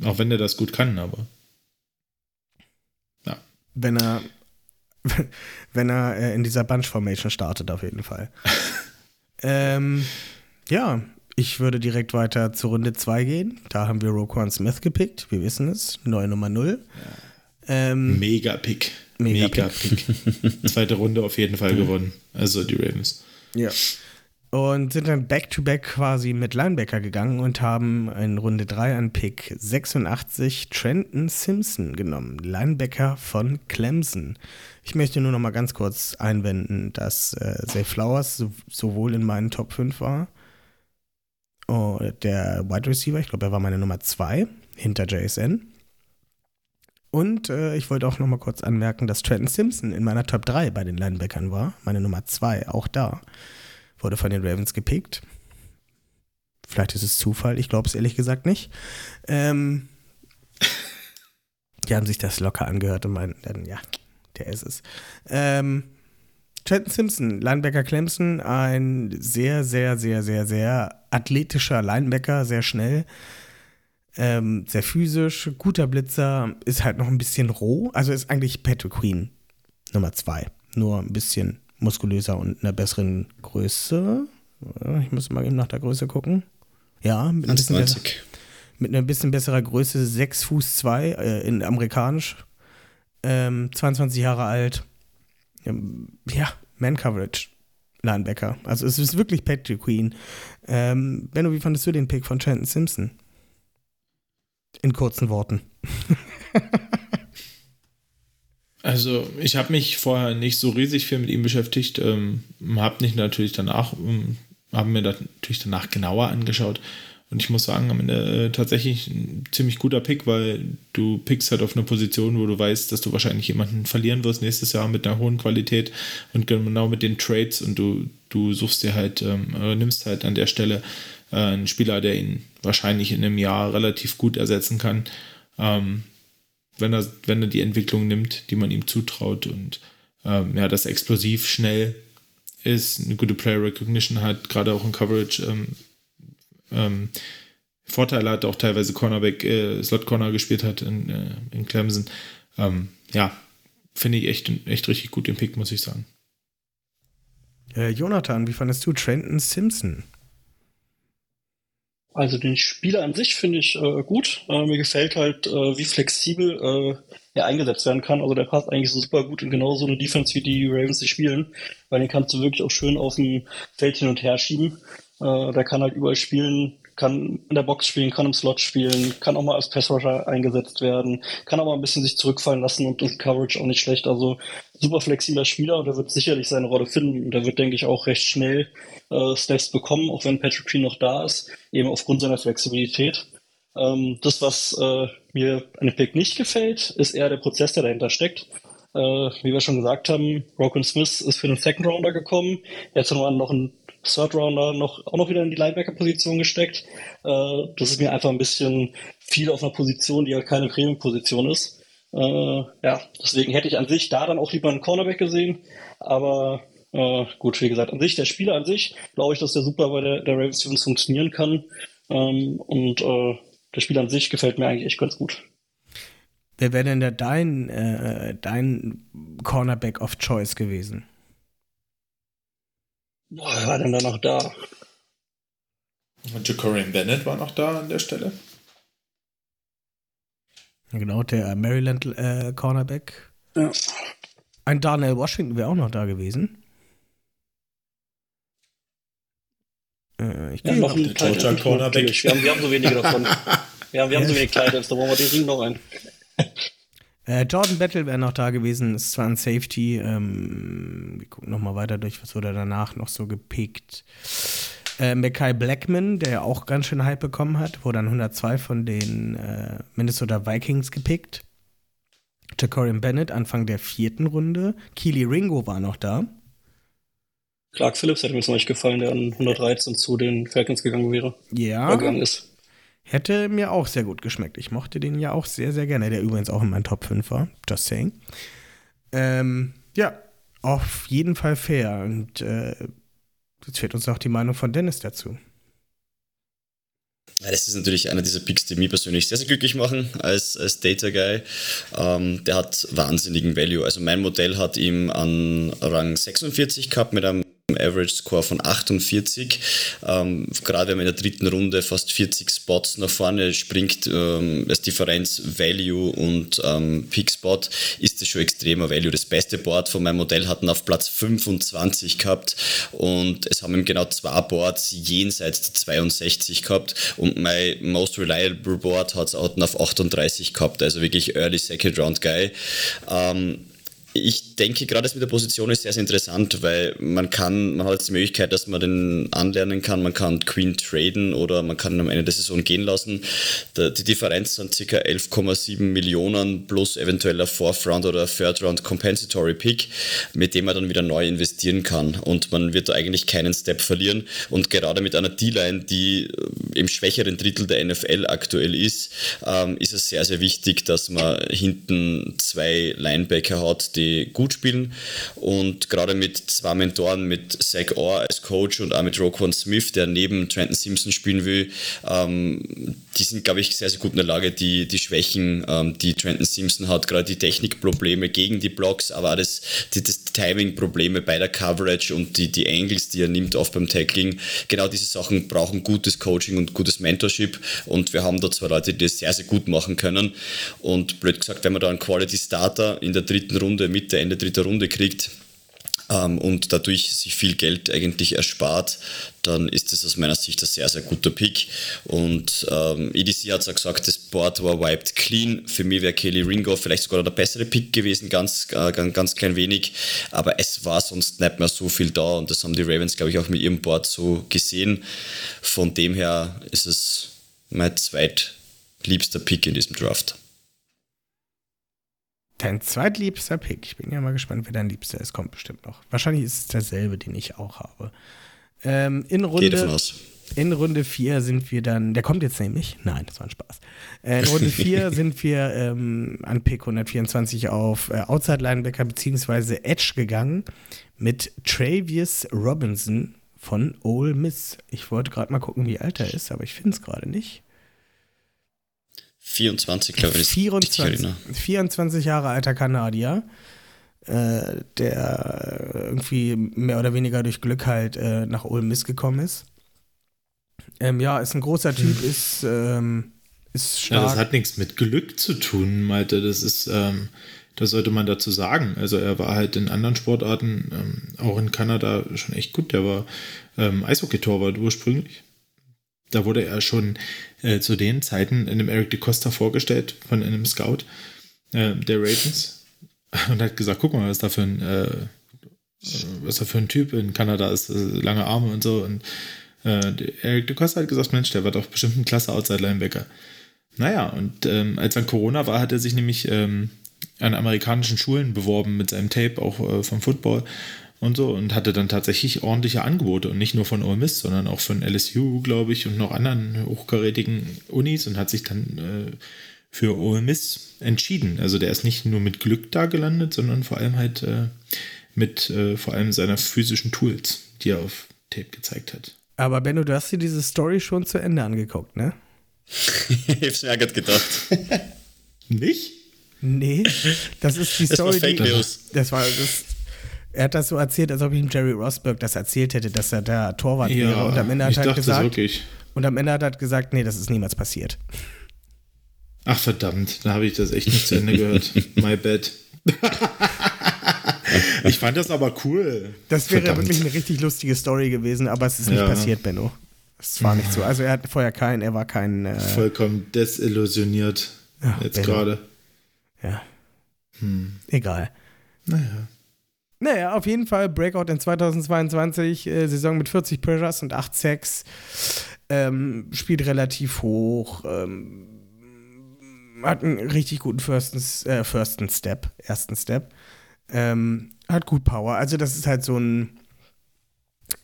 auch wenn der das gut kann, aber ja. Wenn er wenn er äh, in dieser Bunch Formation startet, auf jeden Fall. ähm, ja, ich würde direkt weiter zur Runde 2 gehen. Da haben wir Roquan Smith gepickt. Wir wissen es. Neue Nummer 0. Ja. Ähm, Mega Pick. Mega, Mega Pick. Pick. Zweite Runde auf jeden Fall gewonnen. Also die Ravens. Ja. Und sind dann back-to-back -back quasi mit Linebacker gegangen und haben in Runde 3 an Pick 86 Trenton Simpson genommen. Linebacker von Clemson. Ich möchte nur noch mal ganz kurz einwenden, dass äh, Zay Flowers so, sowohl in meinen Top 5 war, Oh, der Wide Receiver, ich glaube, er war meine Nummer 2 hinter JSN. Und äh, ich wollte auch noch mal kurz anmerken, dass Trenton Simpson in meiner Top 3 bei den Linebackern war, meine Nummer 2, auch da. wurde von den Ravens gepickt. Vielleicht ist es Zufall, ich glaube es ehrlich gesagt nicht. Ähm, die haben sich das locker angehört und meinen dann, ja, der ist es. Ähm, Trenton Simpson, Linebacker Clemson, ein sehr, sehr, sehr, sehr, sehr athletischer Linebacker, sehr schnell, ähm, sehr physisch, guter Blitzer, ist halt noch ein bisschen roh, also ist eigentlich Patrick Queen Nummer zwei, nur ein bisschen muskulöser und einer besseren Größe. Ich muss mal eben nach der Größe gucken. Ja, mit, ein bisschen besser, mit einer bisschen besserer Größe, 6 Fuß 2 äh, in amerikanisch, ähm, 22 Jahre alt. Ähm, ja, Man Coverage. Linebacker. Also es ist wirklich Patrick Queen. Ähm, Benno, wie fandest du den Pick von Chanton Simpson? In kurzen Worten. also ich habe mich vorher nicht so riesig viel mit ihm beschäftigt, ähm, habe nicht natürlich danach, ähm, haben mir natürlich danach genauer angeschaut und ich muss sagen, am Ende äh, tatsächlich ein ziemlich guter Pick, weil du pickst halt auf eine Position, wo du weißt, dass du wahrscheinlich jemanden verlieren wirst nächstes Jahr mit einer hohen Qualität und genau mit den Trades und du, du suchst dir halt, ähm, nimmst halt an der Stelle äh, einen Spieler, der ihn wahrscheinlich in einem Jahr relativ gut ersetzen kann, ähm, wenn, er, wenn er die Entwicklung nimmt, die man ihm zutraut und ähm, ja, das explosiv schnell ist, eine gute Player Recognition hat, gerade auch in Coverage ähm, ähm, Vorteile hat, auch teilweise Cornerback, äh, Slot Corner gespielt hat in, äh, in Clemson. Ähm, ja, finde ich echt, echt richtig gut den Pick, muss ich sagen. Äh, Jonathan, wie fandest du Trenton Simpson? Also den Spieler an sich finde ich äh, gut. Äh, mir gefällt halt, äh, wie flexibel äh, er eingesetzt werden kann. Also der passt eigentlich so super gut in genau so eine Defense, wie die Ravens sie spielen, weil den kannst du wirklich auch schön auf dem Feld hin und her schieben. Äh, der kann halt überall spielen, kann in der Box spielen, kann im Slot spielen, kann auch mal als Passrusher eingesetzt werden, kann auch mal ein bisschen sich zurückfallen lassen und, und Coverage auch nicht schlecht. Also super flexibler Spieler und er wird sicherlich seine Rolle finden. Und er wird, denke ich, auch recht schnell äh, Steps bekommen, auch wenn Patrick Queen noch da ist, eben aufgrund seiner Flexibilität. Ähm, das, was äh, mir an dem Pick nicht gefällt, ist eher der Prozess, der dahinter steckt. Äh, wie wir schon gesagt haben, Broken Smith ist für den Second Rounder gekommen. Jetzt haben wir noch einen Third Rounder noch, auch noch wieder in die Linebacker-Position gesteckt. Äh, das ist mir einfach ein bisschen viel auf einer Position, die halt keine Premium-Position ist. Äh, ja, deswegen hätte ich an sich da dann auch lieber einen Cornerback gesehen. Aber äh, gut, wie gesagt, an sich, der Spieler an sich, glaube ich, dass der super bei der, der Ravens Stevens funktionieren kann. Ähm, und äh, der Spieler an sich gefällt mir eigentlich echt ganz gut. Wer wäre denn der dein, äh, dein Cornerback of Choice gewesen? Boah, wer war denn da noch da? Und Jacorian Bennett war noch da an der Stelle. Genau, der Maryland äh, Cornerback. Ja. Ein Darnell Washington wäre auch noch da gewesen. Äh, ich ja, noch ein Georgia Cornerback. Wir haben, wir haben so wenige davon. wir haben, wir haben so wenig Titans, da brauchen wir den Ring noch ein. Äh, Jordan Battle wäre noch da gewesen, ist zwar ein Safety. Ähm, wir gucken nochmal weiter durch, was wurde danach noch so gepickt. Äh, Mackay Blackman, der ja auch ganz schön Hype bekommen hat, wurde dann 102 von den äh, Minnesota Vikings gepickt. Jacorian Bennett, Anfang der vierten Runde. Keely Ringo war noch da. Clark Phillips hätte mir jetzt noch nicht gefallen, der an 113 zu den Falcons gegangen wäre. Ja. Gegangen ist. Hätte mir auch sehr gut geschmeckt. Ich mochte den ja auch sehr, sehr gerne, der übrigens auch in meinen Top 5 war. Just saying. Ähm, ja, auf jeden Fall fair. Und äh, jetzt fehlt uns noch die Meinung von Dennis dazu. Ja, das ist natürlich einer dieser Picks, die mich persönlich sehr, sehr glücklich machen als, als Data Guy. Ähm, der hat wahnsinnigen Value. Also mein Modell hat ihm an Rang 46 gehabt mit einem Average Score von 48. Ähm, gerade wenn man in der dritten Runde fast 40 Spots nach vorne springt, ähm, als Differenz Value und ähm, Pick Spot, ist das schon extremer Value. Das beste Board von meinem Modell hatten auf Platz 25 gehabt und es haben eben genau zwei Boards jenseits der 62 gehabt und mein Most Reliable Board hat es auf 38 gehabt, also wirklich Early Second Round Guy. Ähm, ich denke, gerade das mit der Position ist sehr, sehr interessant, weil man kann, man hat jetzt die Möglichkeit, dass man den anlernen kann, man kann Queen traden oder man kann ihn am Ende der Saison gehen lassen. Die Differenz sind ca. 11,7 Millionen plus eventueller Fourth Round oder Third Round Compensatory Pick, mit dem man dann wieder neu investieren kann. Und man wird da eigentlich keinen Step verlieren. Und gerade mit einer D-Line, die äh, im schwächeren Drittel der NFL aktuell ist, ähm, ist es sehr, sehr wichtig, dass man hinten zwei Linebacker hat, die die gut spielen. Und gerade mit zwei Mentoren, mit Zach Orr als Coach und auch mit Roquan Smith, der neben Trenton Simpson spielen will, ähm, die sind, glaube ich, sehr, sehr gut in der Lage, die, die Schwächen, ähm, die Trenton Simpson hat, gerade die Technikprobleme gegen die Blocks, aber auch das, die, das Timing-Probleme bei der Coverage und die, die Angles, die er nimmt, oft beim Tackling. Genau diese Sachen brauchen gutes Coaching und gutes Mentorship. Und wir haben da zwei Leute, die das sehr, sehr gut machen können. Und blöd gesagt, wenn man da einen Quality Starter in der dritten Runde Mitte, Ende dritter Runde kriegt ähm, und dadurch sich viel Geld eigentlich erspart, dann ist das aus meiner Sicht ein sehr, sehr guter Pick. Und ähm, EDC hat auch gesagt, das Board war wiped clean. Für mich wäre Kelly Ringo vielleicht sogar der bessere Pick gewesen, ganz, äh, ganz, ganz klein wenig. Aber es war sonst nicht mehr so viel da und das haben die Ravens, glaube ich, auch mit ihrem Board so gesehen. Von dem her ist es mein zweitliebster Pick in diesem Draft. Dein zweitliebster Pick. Ich bin ja mal gespannt, wer dein liebster ist. Kommt bestimmt noch. Wahrscheinlich ist es derselbe, den ich auch habe. Ähm, in Runde. davon aus. In Runde 4 sind wir dann, der kommt jetzt nämlich, nein, das war ein Spaß. Äh, in Runde 4 sind wir ähm, an Pick 124 auf äh, Outside Linebacker bzw. Edge gegangen mit Travius Robinson von Ole Miss. Ich wollte gerade mal gucken, wie alt er ist, aber ich finde es gerade nicht. 24, glaube ich. 24, 24 Jahre alter Kanadier, äh, der irgendwie mehr oder weniger durch Glück halt äh, nach Ole Miss gekommen ist. Ähm, ja, ist ein großer Typ, hm. ist, ähm, ist stark. Ja, das hat nichts mit Glück zu tun, Malte. Das ist, ähm, das sollte man dazu sagen. Also er war halt in anderen Sportarten, ähm, auch in Kanada, schon echt gut. Der war ähm, Eishockey-Torwart ursprünglich. Da wurde er schon äh, zu den Zeiten in einem Eric DeCosta vorgestellt von einem Scout äh, der Ravens und hat gesagt, guck mal, was da für ein, äh, was da für ein Typ in Kanada ist, äh, lange Arme und so. Und äh, Eric DeCosta hat gesagt, Mensch, der war doch bestimmt ein klasse Outside-Linebacker. Naja, und ähm, als dann Corona war, hat er sich nämlich ähm, an amerikanischen Schulen beworben mit seinem Tape, auch äh, vom Football und so und hatte dann tatsächlich ordentliche Angebote und nicht nur von Ole Miss, sondern auch von LSU, glaube ich, und noch anderen hochkarätigen Unis und hat sich dann äh, für Ole Miss entschieden. Also der ist nicht nur mit Glück da gelandet, sondern vor allem halt äh, mit äh, vor allem seiner physischen Tools, die er auf Tape gezeigt hat. Aber Benno, du hast dir diese Story schon zu Ende angeguckt, ne? ich hab's mir gerade gedacht. Nicht? Nee, das ist die Story. Das war Fake die, News. Das war das, er hat das so erzählt, als ob ihm Jerry Rosberg das erzählt hätte, dass er der Torwart ja, wäre. Und am Ende hat er halt gesagt. Wirklich. Und am Ende hat er halt gesagt, nee, das ist niemals passiert. Ach verdammt, da habe ich das echt nicht zu Ende gehört. My bad. ich fand das aber cool. Das wäre verdammt. wirklich eine richtig lustige Story gewesen, aber es ist nicht ja. passiert, Benno. Es war nicht so. Also er hat vorher keinen, er war kein. Äh Vollkommen desillusioniert. Ja, jetzt gerade. Ja. Hm. Egal. Naja. Naja, auf jeden Fall Breakout in 2022, äh, Saison mit 40 Pressures und 8 Sacks. Ähm, spielt relativ hoch. Ähm, hat einen richtig guten Firsten, äh, Firsten Step, ersten Step. Ähm, hat gut Power. Also, das ist halt so ein.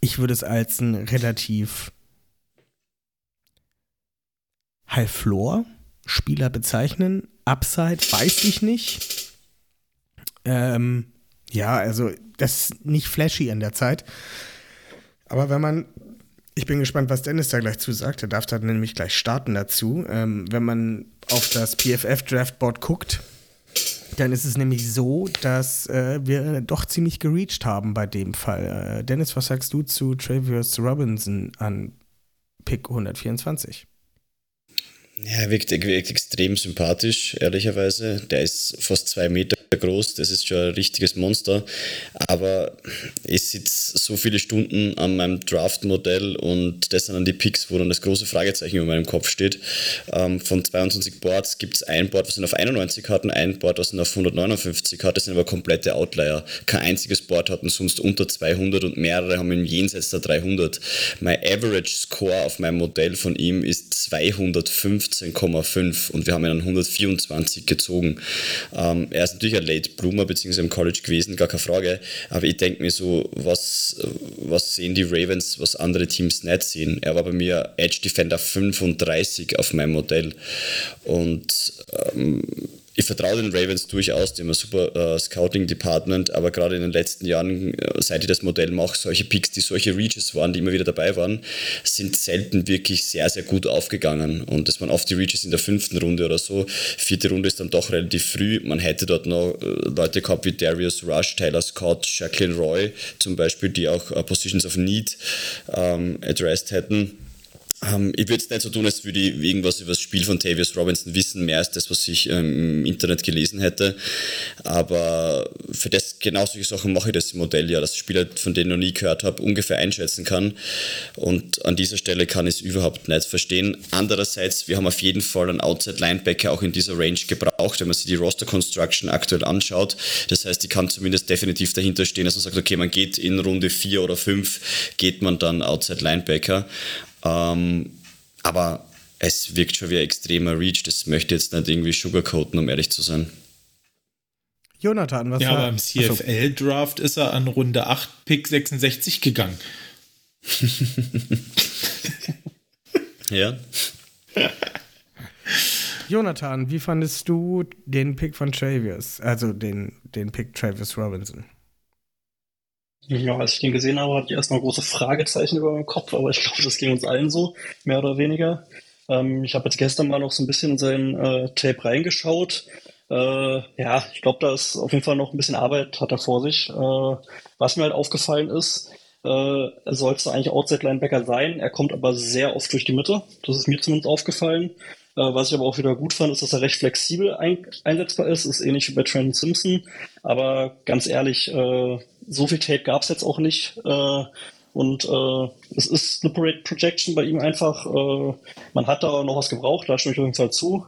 Ich würde es als ein relativ High-Floor-Spieler bezeichnen. Upside weiß ich nicht. Ähm, ja, also das ist nicht flashy an der Zeit. Aber wenn man, ich bin gespannt, was Dennis da gleich zusagt, er darf da nämlich gleich starten dazu. Ähm, wenn man auf das PFF Draftboard guckt, dann ist es nämlich so, dass äh, wir doch ziemlich gereached haben bei dem Fall. Äh, Dennis, was sagst du zu Travis Robinson an Pick 124? Ja, er wirkt, wirkt extrem sympathisch, ehrlicherweise. Der ist fast zwei Meter groß, das ist schon ein richtiges Monster. Aber ich sitze so viele Stunden an meinem Draft-Modell und das sind dann die Picks, wo dann das große Fragezeichen über meinem Kopf steht. Ähm, von 22 Boards gibt es ein Board, was ihn auf 91 hat und ein Board, was ihn auf 159 hat. Das sind aber komplette Outlier. Kein einziges Board hat ihn sonst unter 200 und mehrere haben ihn jenseits der 300. Mein Average Score auf meinem Modell von ihm ist 215,5 und wir haben ihn an 124 gezogen. Ähm, er ist natürlich ein Late Bloomer beziehungsweise im College gewesen, gar keine Frage. Aber ich denke mir so, was, was sehen die Ravens, was andere Teams nicht sehen? Er war bei mir Edge Defender 35 auf meinem Modell. Und ähm, ich vertraue den Ravens durchaus, die haben ein super äh, Scouting-Department, aber gerade in den letzten Jahren, äh, seit ich das Modell mache, solche Picks, die solche Reaches waren, die immer wieder dabei waren, sind selten wirklich sehr, sehr gut aufgegangen. Und das waren oft die Reaches in der fünften Runde oder so. Vierte Runde ist dann doch relativ früh. Man hätte dort noch äh, Leute gehabt wie Darius Rush, Taylor Scott, Jacqueline Roy zum Beispiel, die auch äh, Positions of Need ähm, addressed hätten ähm, ich würde es nicht so tun, als würde ich irgendwas über das Spiel von Tavius Robinson wissen, mehr als das, was ich ähm, im Internet gelesen hätte. Aber für das, genau solche Sachen mache ich das im Modell ja, dass Spieler, von denen ich noch nie gehört habe, ungefähr einschätzen kann. Und an dieser Stelle kann ich es überhaupt nicht verstehen. Andererseits, wir haben auf jeden Fall einen Outside Linebacker auch in dieser Range gebraucht, wenn man sich die Roster Construction aktuell anschaut. Das heißt, ich kann zumindest definitiv dahinter stehen, dass man sagt, okay, man geht in Runde 4 oder 5, geht man dann Outside Linebacker. Ähm, aber es wirkt schon wie ein extremer Reach. Das möchte ich jetzt nicht irgendwie sugarcoaten, um ehrlich zu sein. Jonathan, was Ja, beim CFL-Draft ist er an Runde 8, Pick 66 gegangen. ja. Jonathan, wie fandest du den Pick von Travis? Also den, den Pick Travis Robinson? Ja, als ich den gesehen habe, hatte ich erstmal große Fragezeichen über meinem Kopf, aber ich glaube, das ging uns allen so, mehr oder weniger. Ähm, ich habe jetzt gestern mal noch so ein bisschen in sein äh, Tape reingeschaut. Äh, ja, ich glaube, da ist auf jeden Fall noch ein bisschen Arbeit hat er vor sich. Äh, was mir halt aufgefallen ist, äh, er sollte eigentlich Outside Linebacker sein, er kommt aber sehr oft durch die Mitte. Das ist mir zumindest aufgefallen. Äh, was ich aber auch wieder gut fand, ist, dass er recht flexibel ein einsetzbar ist. Ist ähnlich wie bei Trent Simpson. Aber ganz ehrlich, äh, so viel Tape gab es jetzt auch nicht. Äh, und äh, es ist eine Projection bei ihm einfach. Äh, man hat da noch was gebraucht, da stimme ich jeden Fall zu.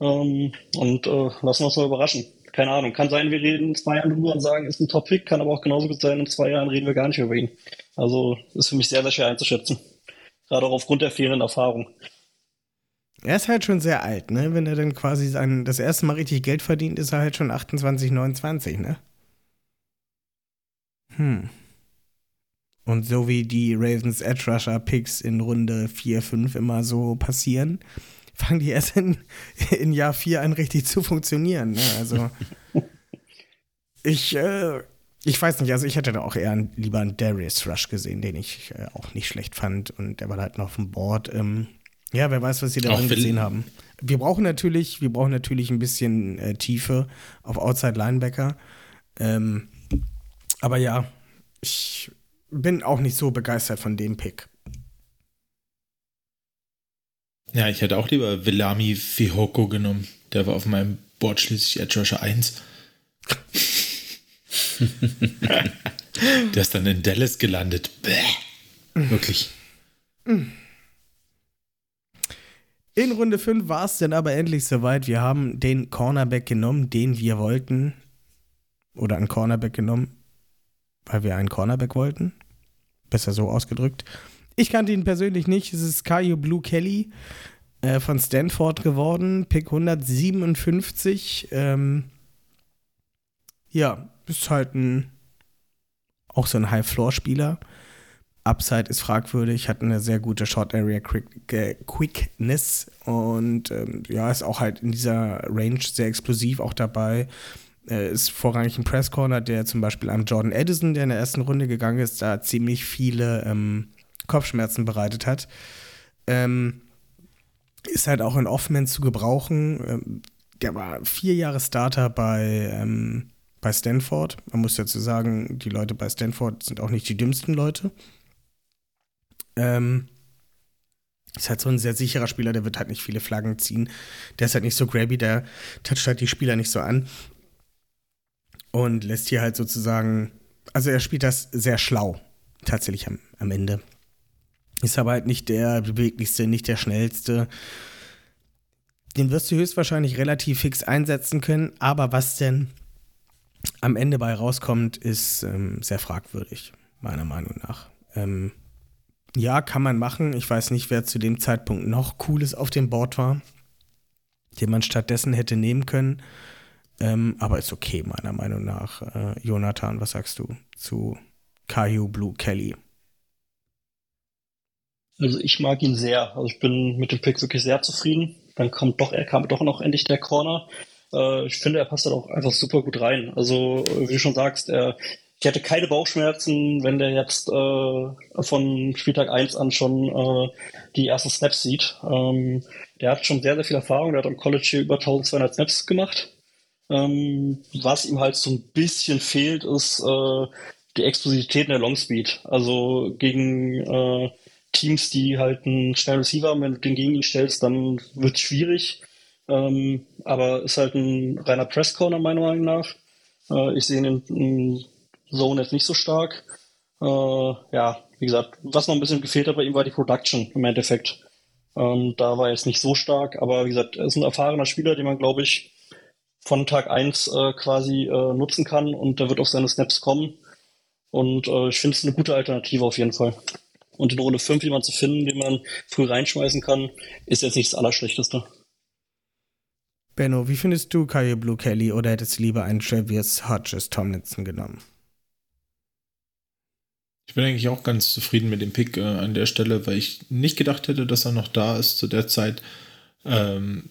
Ähm, und äh, lassen wir uns mal überraschen. Keine Ahnung, kann sein, wir reden in zwei Jahren drüber und sagen, ist ein Top-Pick, kann aber auch genauso gut sein, in zwei Jahren reden wir gar nicht über ihn. Also ist für mich sehr, sehr schwer einzuschätzen. Gerade auch aufgrund der fehlenden Erfahrung. Er ist halt schon sehr alt, ne? Wenn er dann quasi sein, das erste Mal richtig Geld verdient, ist er halt schon 28, 29, ne? Hm. Und so wie die Ravens Edge Rusher Picks in Runde 4, 5 immer so passieren, fangen die erst in, in Jahr 4 an richtig zu funktionieren. Ne? Also ich, äh, ich weiß nicht, also ich hätte da auch eher lieber einen Darius Rush gesehen, den ich äh, auch nicht schlecht fand und der war halt noch auf dem Board. Ähm, ja, wer weiß, was sie da drin gesehen haben. Wir brauchen natürlich, wir brauchen natürlich ein bisschen äh, Tiefe auf Outside Linebacker. Ähm, aber ja, ich bin auch nicht so begeistert von dem Pick. Ja, ich hätte auch lieber Villami Fihoko genommen. Der war auf meinem Board schließlich Edge Rusher 1. Der ist dann in Dallas gelandet. Bäh. Wirklich. In Runde 5 war es dann aber endlich soweit. Wir haben den Cornerback genommen, den wir wollten. Oder einen Cornerback genommen, weil wir einen Cornerback wollten. Besser so ausgedrückt. Ich kannte ihn persönlich nicht. Es ist Caillou Blue Kelly äh, von Stanford geworden. Pick 157. Ähm, ja, ist halt ein auch so ein High-Floor-Spieler. Upside ist fragwürdig, hat eine sehr gute Short Area Quickness und ähm, ja, ist auch halt in dieser Range sehr explosiv auch dabei. Äh, ist vorrangig ein Press Corner, der zum Beispiel am Jordan Edison, der in der ersten Runde gegangen ist, da ziemlich viele ähm, Kopfschmerzen bereitet hat. Ähm, ist halt auch in Offman zu gebrauchen. Ähm, der war vier Jahre Starter bei ähm, bei Stanford. Man muss dazu sagen, die Leute bei Stanford sind auch nicht die dümmsten Leute. Ähm, Ist halt so ein sehr sicherer Spieler, der wird halt nicht viele Flaggen ziehen. Der ist halt nicht so grabby, der toucht halt die Spieler nicht so an. Und lässt hier halt sozusagen, also er spielt das sehr schlau, tatsächlich am, am Ende. Ist aber halt nicht der beweglichste, nicht der schnellste. Den wirst du höchstwahrscheinlich relativ fix einsetzen können, aber was denn am Ende bei rauskommt, ist ähm, sehr fragwürdig, meiner Meinung nach. Ähm, ja, kann man machen. Ich weiß nicht, wer zu dem Zeitpunkt noch Cooles auf dem Board war, den man stattdessen hätte nehmen können. Ähm, aber ist okay, meiner Meinung nach. Äh, Jonathan, was sagst du zu Caillou Blue Kelly? Also ich mag ihn sehr. Also ich bin mit dem Pick wirklich sehr zufrieden. Dann kommt doch, er kam doch noch endlich der Corner. Äh, ich finde, er passt da auch einfach super gut rein. Also wie du schon sagst, er ich hätte keine Bauchschmerzen, wenn der jetzt äh, von Spieltag 1 an schon äh, die ersten Snaps sieht. Ähm, der hat schon sehr, sehr viel Erfahrung. Der hat am College hier über 1200 Snaps gemacht. Ähm, was ihm halt so ein bisschen fehlt, ist äh, die Explosivität in der Longspeed. Also gegen äh, Teams, die halt einen schnellen Receiver haben, wenn du den gegen ihn stellst, dann wird es schwierig. Ähm, aber ist halt ein reiner Press-Corner, meiner Meinung nach. Äh, ich sehe ihn in, in Zone jetzt nicht so stark. Äh, ja, wie gesagt, was noch ein bisschen gefehlt hat bei ihm war die Production im Endeffekt. Ähm, da war er jetzt nicht so stark, aber wie gesagt, er ist ein erfahrener Spieler, den man, glaube ich, von Tag 1 äh, quasi äh, nutzen kann und der wird auf seine Snaps kommen. Und äh, ich finde es eine gute Alternative auf jeden Fall. Und in Runde 5 jemanden zu finden, den man früh reinschmeißen kann, ist jetzt nicht das Allerschlechteste. Benno, wie findest du Kyle Blue Kelly oder hättest du lieber einen Travis Hodges Tomlinson genommen? Ich bin eigentlich auch ganz zufrieden mit dem Pick äh, an der Stelle, weil ich nicht gedacht hätte, dass er noch da ist zu der Zeit. Ähm,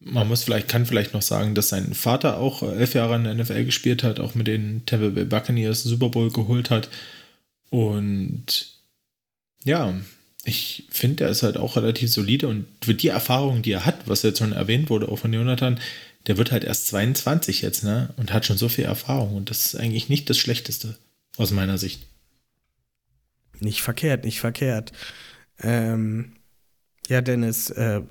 man muss vielleicht, kann vielleicht noch sagen, dass sein Vater auch äh, elf Jahre in der NFL gespielt hat, auch mit den Tampa Bay Buccaneers Super Bowl geholt hat. Und ja, ich finde, er ist halt auch relativ solide und für die Erfahrung, die er hat, was jetzt schon erwähnt wurde, auch von Jonathan, der wird halt erst 22 jetzt, ne? Und hat schon so viel Erfahrung und das ist eigentlich nicht das Schlechteste aus meiner Sicht. Nicht verkehrt, nicht verkehrt. Ähm, ja, Dennis, äh,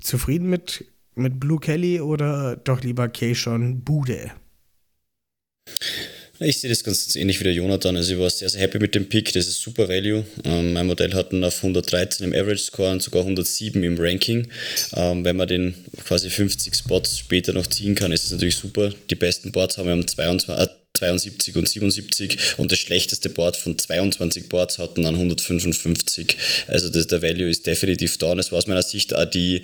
zufrieden mit, mit Blue Kelly oder doch lieber Keishon Bude? Ich sehe das ganz ähnlich wie der Jonathan. Also ich war sehr, sehr happy mit dem Pick. Das ist super Value. Ähm, mein Modell hat ihn auf 113 im Average Score und sogar 107 im Ranking. Ähm, wenn man den quasi 50 Spots später noch ziehen kann, ist das natürlich super. Die besten Boards haben wir am 22, äh, 72 und 77 und das schlechteste Board von 22 Boards hatten dann 155. Also das, der Value ist definitiv da und es war aus meiner Sicht auch die,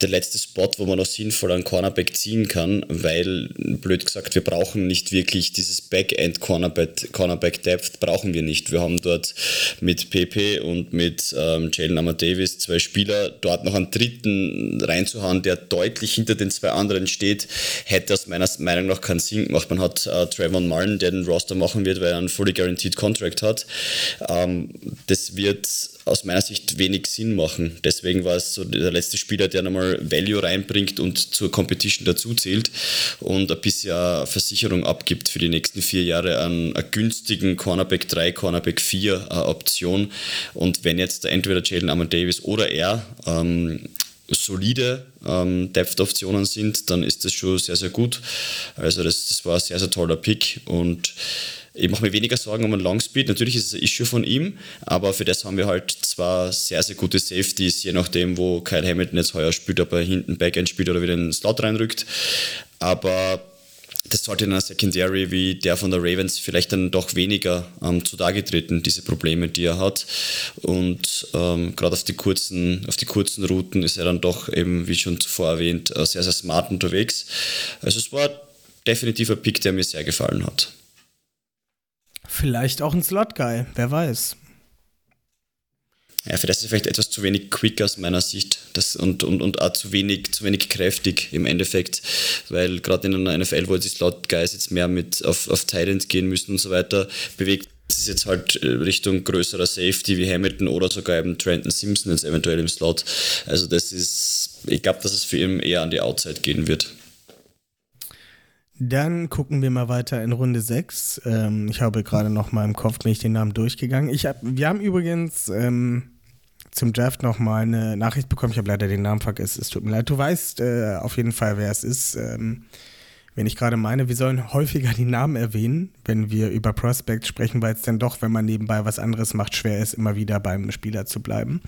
der letzte Spot, wo man noch sinnvoll einen Cornerback ziehen kann, weil, blöd gesagt, wir brauchen nicht wirklich dieses Backend Cornerback, Cornerback Depth, brauchen wir nicht. Wir haben dort mit PP und mit ähm, Jalen Amar zwei Spieler, dort noch einen dritten reinzuhauen, der deutlich hinter den zwei anderen steht, hätte aus meiner Meinung nach keinen Sinn gemacht. Man hat äh, Trevor Sean Mullen, der den Roster machen wird, weil er einen fully guaranteed Contract hat. Ähm, das wird aus meiner Sicht wenig Sinn machen. Deswegen war es so der letzte Spieler, der nochmal Value reinbringt und zur Competition dazu zählt und ein bisschen Versicherung abgibt für die nächsten vier Jahre an einer günstigen Cornerback 3, Cornerback 4 äh, Option. Und wenn jetzt entweder Jalen Amon Davis oder er ähm, solide ähm, Depth-Optionen sind, dann ist das schon sehr, sehr gut. Also das, das war ein sehr, sehr toller Pick und ich mache mir weniger Sorgen um einen Longspeed. Natürlich ist es ein Issue von ihm, aber für das haben wir halt zwar sehr, sehr gute Safeties, je nachdem, wo Kyle Hamilton jetzt heuer spielt, ob er hinten Backend spielt oder wieder in den Slot reinrückt. Aber das sollte in einer Secondary wie der von der Ravens vielleicht dann doch weniger ähm, zutage treten, diese Probleme, die er hat. Und ähm, gerade auf die kurzen, auf die kurzen Routen ist er dann doch eben, wie schon zuvor erwähnt, äh, sehr, sehr smart unterwegs. Also es war definitiv ein Pick, der mir sehr gefallen hat. Vielleicht auch ein Slot-Guy, wer weiß. Ja, für das ist vielleicht etwas zu wenig quick aus meiner Sicht das, und, und, und auch zu wenig, zu wenig kräftig im Endeffekt, weil gerade in einer NFL, wo die Slot-Guys jetzt mehr mit auf, auf Titans gehen müssen und so weiter, bewegt es jetzt halt äh, Richtung größerer Safety wie Hamilton oder sogar eben Trenton Simpson jetzt eventuell im Slot. Also das ist, ich glaube, dass es für ihn eher an die Outside gehen wird. Dann gucken wir mal weiter in Runde 6. Ähm, ich habe gerade noch mal im Kopf, bin ich den Namen durchgegangen. Ich hab, wir haben übrigens ähm, zum Draft nochmal eine Nachricht bekommen. Ich habe leider den Namen vergessen. Es tut mir leid. Du weißt äh, auf jeden Fall, wer es ist. Ähm, wenn ich gerade meine, wir sollen häufiger die Namen erwähnen, wenn wir über Prospects sprechen, weil es dann doch, wenn man nebenbei was anderes macht, schwer ist, immer wieder beim Spieler zu bleiben.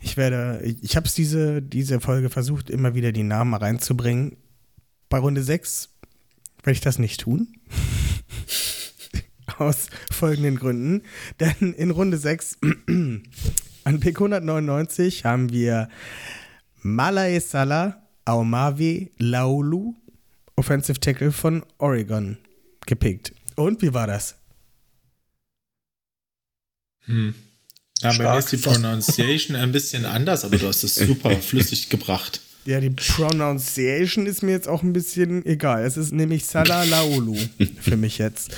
Ich werde, ich habe es diese, diese Folge versucht, immer wieder die Namen reinzubringen. Bei Runde 6 werde ich das nicht tun. Aus folgenden Gründen. Denn in Runde 6 an Pick 199 haben wir Malae Salah, Aumawe Laulu, Offensive Tackle von Oregon, gepickt. Und wie war das? Hm. Ja, bei mir ist die Pronunciation ein bisschen anders, aber du hast es super flüssig gebracht. Ja, die Pronunciation ist mir jetzt auch ein bisschen egal. Es ist nämlich Salah Laulu für mich jetzt.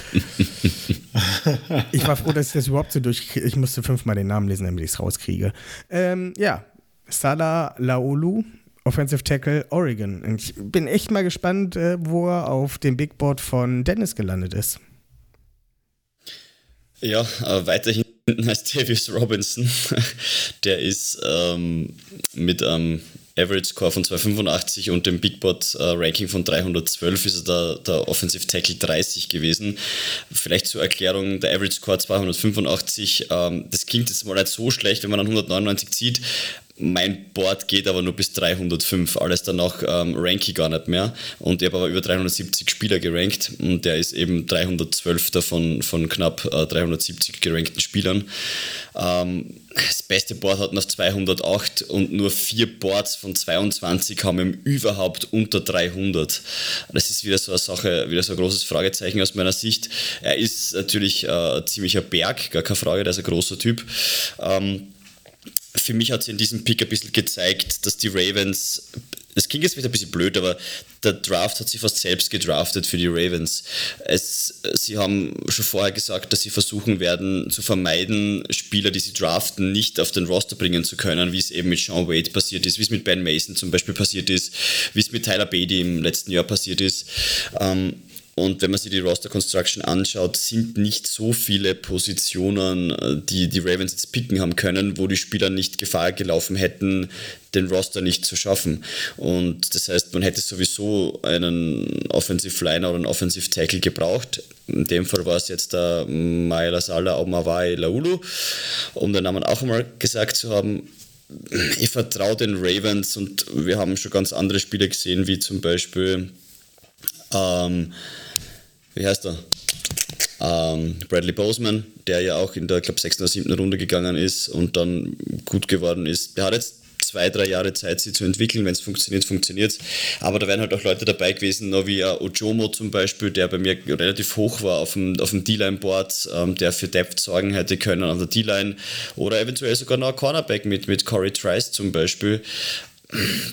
Ich war froh, dass ich das überhaupt so durchkriege. Ich musste fünfmal den Namen lesen, damit ich es rauskriege. Ähm, ja, Salah Laulu, Offensive Tackle Oregon. Und ich bin echt mal gespannt, äh, wo er auf dem Big Board von Dennis gelandet ist. Ja, äh, weiterhin als Davis Robinson. Der ist ähm, mit einem Average Score von 285 und dem Big Board äh, Ranking von 312 ist er der, der Offensive Tackle 30 gewesen. Vielleicht zur Erklärung, der Average Score 285, ähm, das klingt jetzt mal nicht so schlecht, wenn man dann 199 zieht, mein Board geht aber nur bis 305. Alles danach ähm, rank ich gar nicht mehr. Und ich habe aber über 370 Spieler gerankt und der ist eben 312 davon von knapp äh, 370 gerankten Spielern. Ähm, das beste Board hat noch 208 und nur vier Boards von 22 haben ihm überhaupt unter 300. Das ist wieder so eine Sache, wieder so ein großes Fragezeichen aus meiner Sicht. Er ist natürlich äh, ziemlicher Berg, gar keine Frage, der ist ein großer Typ. Ähm, für mich hat sich in diesem Pick ein bisschen gezeigt, dass die Ravens, das klingt jetzt wieder ein bisschen blöd, aber der Draft hat sich fast selbst gedraftet für die Ravens. Es, sie haben schon vorher gesagt, dass sie versuchen werden zu vermeiden, Spieler, die sie draften, nicht auf den Roster bringen zu können, wie es eben mit Sean Wade passiert ist, wie es mit Ben Mason zum Beispiel passiert ist, wie es mit Tyler Beatty im letzten Jahr passiert ist. Ähm, und wenn man sich die Roster Construction anschaut, sind nicht so viele Positionen, äh, die die Ravens jetzt picken haben können, wo die Spieler nicht Gefahr gelaufen hätten, den Roster nicht zu schaffen. Und das heißt, man hätte sowieso einen Offensive Liner oder einen Offensive Tackle gebraucht. In dem Fall war es jetzt der Maela Sala Omawai Laulu, um den Namen auch einmal gesagt zu haben ich vertraue den Ravens und wir haben schon ganz andere Spiele gesehen, wie zum Beispiel ähm, wie heißt er? Ähm, Bradley Boseman, der ja auch in der, glaube 6. oder 7. Runde gegangen ist und dann gut geworden ist. Der hat jetzt zwei, drei Jahre Zeit, sie zu entwickeln. Wenn es funktioniert, funktioniert es. Aber da wären halt auch Leute dabei gewesen, wie Ojomo zum Beispiel, der bei mir relativ hoch war auf dem, auf dem D-Line-Board, ähm, der für Depth sorgen hätte können an der D-Line. Oder eventuell sogar noch ein Cornerback mit, mit Corey Trice zum Beispiel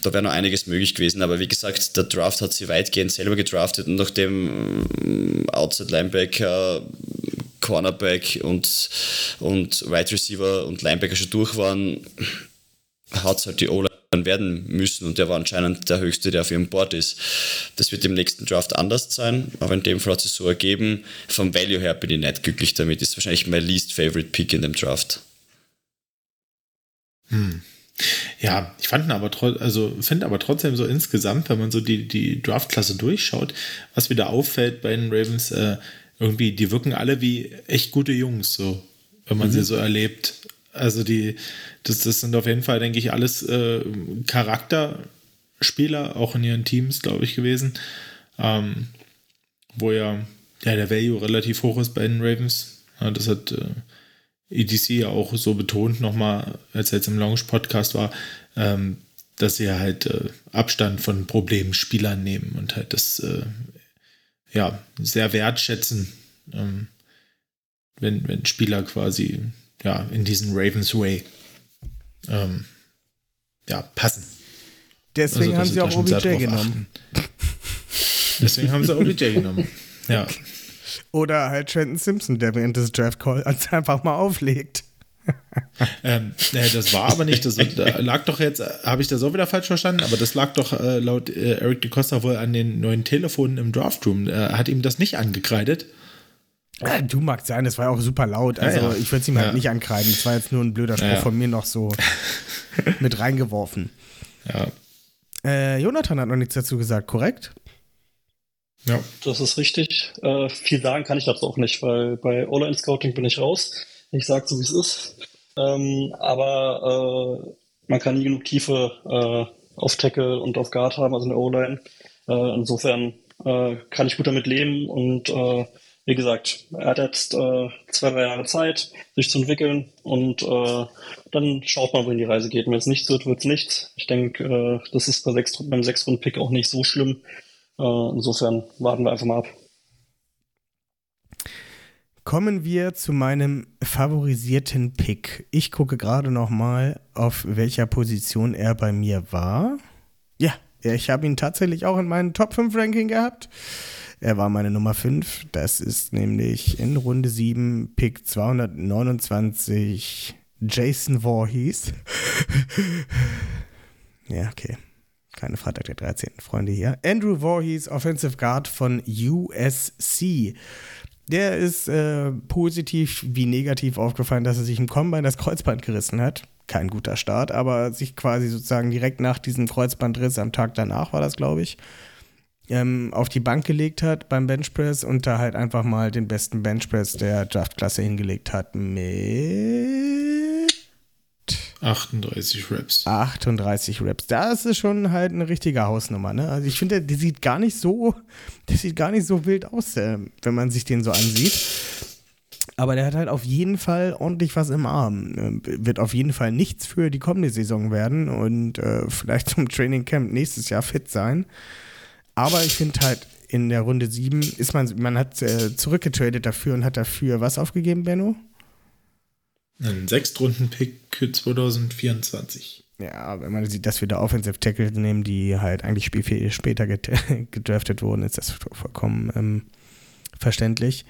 da wäre noch einiges möglich gewesen, aber wie gesagt, der Draft hat sie weitgehend selber gedraftet und nachdem ähm, Outside Linebacker, Cornerback und, und Wide Receiver und Linebacker schon durch waren, hat es halt die O-Line werden müssen und der war anscheinend der höchste, der auf ihrem Board ist. Das wird im nächsten Draft anders sein, aber in dem Fall hat es so ergeben. Vom Value her bin ich nicht glücklich damit. Ist wahrscheinlich mein least favorite Pick in dem Draft. Hm. Ja, ich fand aber also finde aber trotzdem so insgesamt, wenn man so die, die Draftklasse durchschaut, was wieder auffällt bei den Ravens, äh, irgendwie, die wirken alle wie echt gute Jungs, so, wenn man mhm. sie so erlebt. Also die, das, das sind auf jeden Fall, denke ich, alles äh, Charakterspieler, auch in ihren Teams, glaube ich, gewesen. Ähm, wo ja, ja der Value relativ hoch ist bei den Ravens. Ja, das hat äh, EDC ja auch so betont nochmal, als er jetzt im Launch-Podcast war, ähm, dass sie halt äh, Abstand von Problemspielern nehmen und halt das äh, ja sehr wertschätzen, ähm, wenn, wenn Spieler quasi ja in diesen Ravens Way ähm, ja, passen. Deswegen also, haben sie auch OBJ genommen. Deswegen haben sie OBJ genommen. Ja. Oder halt Trenton Simpson, der während des Draft Calls einfach mal auflegt. ähm, äh, das war aber nicht, das lag doch jetzt, habe ich das auch wieder falsch verstanden, aber das lag doch äh, laut äh, Eric DeCosta wohl an den neuen Telefonen im Draftroom. Er hat ihm das nicht angekreidet. Ja, du magst sein, das war ja auch super laut. Also ja, ja. ich würde es ihm halt nicht ankreiden. Das war jetzt nur ein blöder Spruch von mir noch so mit reingeworfen. Äh, Jonathan hat noch nichts dazu gesagt, korrekt? Ja. Das ist richtig. Äh, viel sagen kann ich dazu auch nicht, weil bei Online-Scouting bin ich raus. Ich sage so, wie es ist. Ähm, aber äh, man kann nie genug Tiefe äh, auf Tackle und auf Guard haben, also in der O-Line. Äh, insofern äh, kann ich gut damit leben und äh, wie gesagt, er hat jetzt äh, zwei, drei Jahre Zeit, sich zu entwickeln und äh, dann schaut man, wohin die Reise geht. Wenn es nichts wird, wird es nichts. Ich denke, äh, das ist bei sechs, beim Sechs-Runden-Pick auch nicht so schlimm. Äh, insofern warten wir einfach mal ab. Kommen wir zu meinem favorisierten Pick. Ich gucke gerade noch mal, auf welcher Position er bei mir war. Ja, ich habe ihn tatsächlich auch in meinem Top 5 Ranking gehabt. Er war meine Nummer 5. Das ist nämlich in Runde 7 Pick 229 Jason Voorhees. ja, okay. Keine Freitag der 13. Freunde hier. Andrew Voorhees, Offensive Guard von USC. Der ist äh, positiv wie negativ aufgefallen, dass er sich im Combine das Kreuzband gerissen hat. Kein guter Start, aber sich quasi sozusagen direkt nach diesem Kreuzbandriss, am Tag danach war das, glaube ich, ähm, auf die Bank gelegt hat beim Benchpress und da halt einfach mal den besten Benchpress der Draftklasse hingelegt hat mit 38 Reps. 38 Reps. Das ist schon halt eine richtige Hausnummer, ne? Also ich finde, der sieht gar nicht so, der sieht gar nicht so wild aus, äh, wenn man sich den so ansieht. Aber der hat halt auf jeden Fall ordentlich was im Arm. Äh, Wird auf jeden Fall nichts für die kommende Saison werden und äh, vielleicht zum Training Camp nächstes Jahr fit sein. Aber ich finde halt in der Runde 7 ist man, man hat zurückgetradet dafür und hat dafür was aufgegeben, Benno? Ein Sechstrunden-Pick für 2024. Ja, wenn man sieht, dass wir da Offensive Tackle nehmen, die halt eigentlich spiel später gedraftet wurden, ist das vollkommen ähm, verständlich.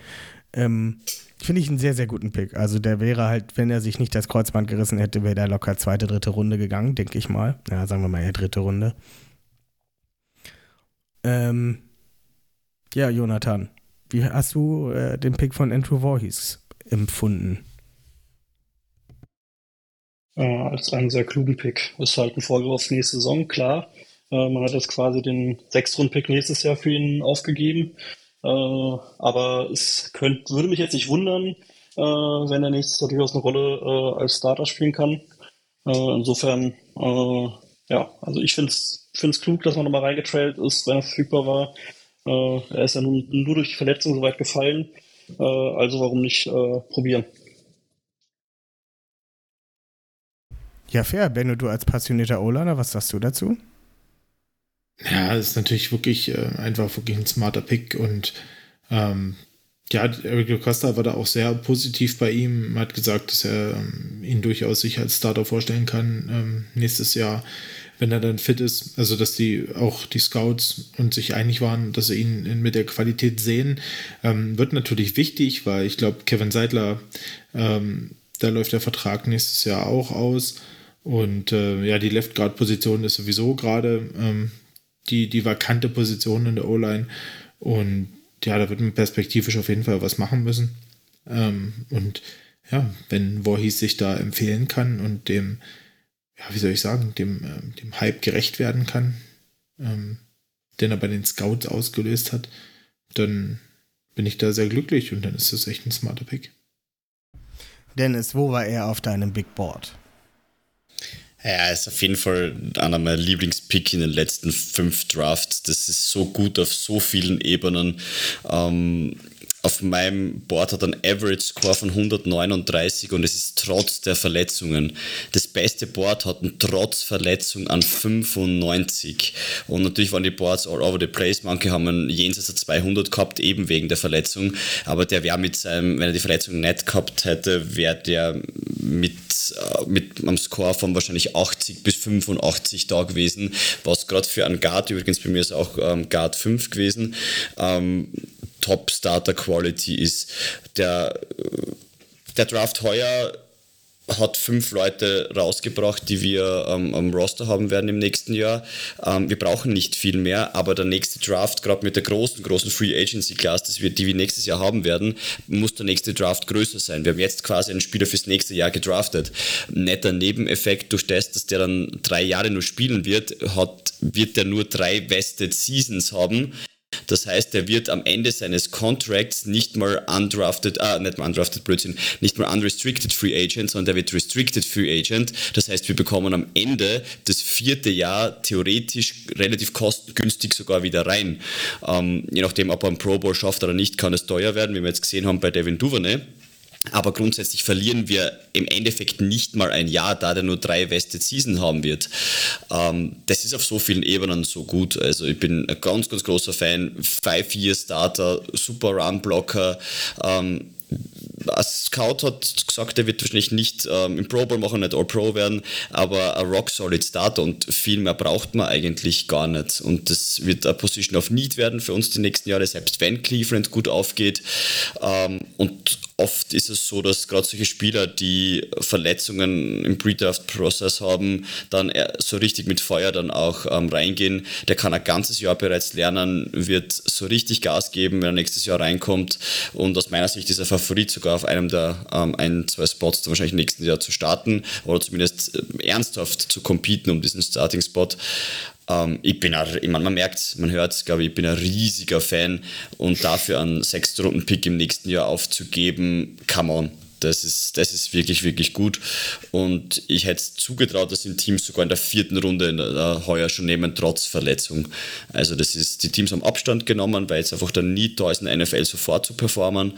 Ähm, Finde ich einen sehr, sehr guten Pick. Also der wäre halt, wenn er sich nicht das Kreuzband gerissen hätte, wäre der locker zweite, dritte Runde gegangen, denke ich mal. Ja, sagen wir mal eher dritte Runde. Ähm, ja, Jonathan, wie hast du äh, den Pick von Andrew Voorhees empfunden? Äh, als einen sehr klugen Pick. Ist halt ein Vorgriff nächste Saison, klar. Äh, man hat jetzt quasi den Sechstrunden-Pick nächstes Jahr für ihn aufgegeben. Äh, aber es könnt, würde mich jetzt nicht wundern, äh, wenn er nächstes Jahr durchaus eine Rolle äh, als Starter spielen kann. Äh, insofern, ja, also ich finde es klug, dass man nochmal reingetrailt ist, wenn er verfügbar war. Er ist ja nun, nur durch die Verletzung soweit gefallen. Also warum nicht probieren? Ja, fair. Benno, du als passionierter O-Liner, was sagst du dazu? Ja, ist natürlich wirklich äh, einfach wirklich ein smarter Pick und ähm, ja, Eric Costa war da auch sehr positiv bei ihm, hat gesagt, dass er ähm, ihn durchaus sich als Starter vorstellen kann ähm, nächstes Jahr, wenn er dann fit ist. Also, dass die auch die Scouts und sich einig waren, dass sie ihn in, mit der Qualität sehen, ähm, wird natürlich wichtig, weil ich glaube, Kevin Seidler, ähm, da läuft der Vertrag nächstes Jahr auch aus. Und äh, ja, die Left Guard Position ist sowieso gerade ähm, die, die vakante Position in der O-Line. Und ja, da wird man perspektivisch auf jeden Fall was machen müssen. Ähm, und ja, wenn Voorhees sich da empfehlen kann und dem, ja, wie soll ich sagen, dem, ähm, dem Hype gerecht werden kann, ähm, den er bei den Scouts ausgelöst hat, dann bin ich da sehr glücklich und dann ist das echt ein smarter Pick. Dennis, wo war er auf deinem Big Board? Ja, ist auf jeden Fall einer meiner Lieblingspick in den letzten fünf Drafts. Das ist so gut auf so vielen Ebenen. Ähm, auf meinem Board hat er einen Average Score von 139 und es ist trotz der Verletzungen. Das beste Board hat einen trotz Verletzung an 95. Und natürlich waren die Boards all over the place. Manche haben einen jenseits der 200 gehabt, eben wegen der Verletzung. Aber der wäre mit seinem, wenn er die Verletzung nicht gehabt hätte, wäre der mit, äh, mit einem Score von wahrscheinlich 80 bis 85 da gewesen. Was gerade für einen Guard, übrigens bei mir ist auch ähm, Guard 5 gewesen, ähm, Top Starter Quality ist. Der, der Draft heuer hat fünf Leute rausgebracht, die wir ähm, am Roster haben werden im nächsten Jahr. Ähm, wir brauchen nicht viel mehr, aber der nächste Draft, gerade mit der großen, großen Free Agency Class, das wir, die wir nächstes Jahr haben werden, muss der nächste Draft größer sein. Wir haben jetzt quasi einen Spieler fürs nächste Jahr gedraftet. Netter Nebeneffekt durch das, dass der dann drei Jahre nur spielen wird, hat, wird der nur drei Vested Seasons haben. Das heißt, er wird am Ende seines Contracts nicht mal undrafted, ah, nicht mal undrafted, Blödsinn, nicht mal unrestricted Free Agent, sondern er wird restricted Free Agent. Das heißt, wir bekommen am Ende das vierte Jahr theoretisch relativ kostengünstig sogar wieder rein. Ähm, je nachdem, ob er einen Pro Bowl schafft oder nicht, kann es teuer werden, wie wir jetzt gesehen haben bei Devin Duvernay. Aber grundsätzlich verlieren wir im Endeffekt nicht mal ein Jahr, da der nur drei Vested Season haben wird. Ähm, das ist auf so vielen Ebenen so gut. Also ich bin ein ganz, ganz großer Fan. Five-Year-Starter, super Run-Blocker. Ähm, als Scout hat gesagt, er wird wahrscheinlich nicht ähm, im Pro Bowl machen, nicht All-Pro werden, aber ein Rock-Solid Starter und viel mehr braucht man eigentlich gar nicht. Und das wird eine Position of Need werden für uns die nächsten Jahre, selbst wenn Cleveland gut aufgeht. Ähm, und oft ist es so, dass gerade solche Spieler, die Verletzungen im Pre-Draft-Prozess haben, dann so richtig mit Feuer dann auch ähm, reingehen. Der kann ein ganzes Jahr bereits lernen, wird so richtig Gas geben, wenn er nächstes Jahr reinkommt. Und aus meiner Sicht ist er Favorit sogar auf einem der ähm, ein, zwei Spots wahrscheinlich nächsten Jahr zu starten oder zumindest äh, ernsthaft zu competen um diesen Starting-Spot. Ähm, ich bin, auch, ich meine, man merkt, man hört es, glaube ich, ich bin ein riesiger Fan und dafür einen Sechstrunden-Pick im nächsten Jahr aufzugeben, come on. Das ist, das ist wirklich, wirklich gut. Und ich hätte es zugetraut, dass die Teams sogar in der vierten Runde in der, heuer schon nehmen, trotz Verletzung. Also das ist, die Teams haben Abstand genommen, weil es einfach der Need da ist, in der NFL sofort zu performen.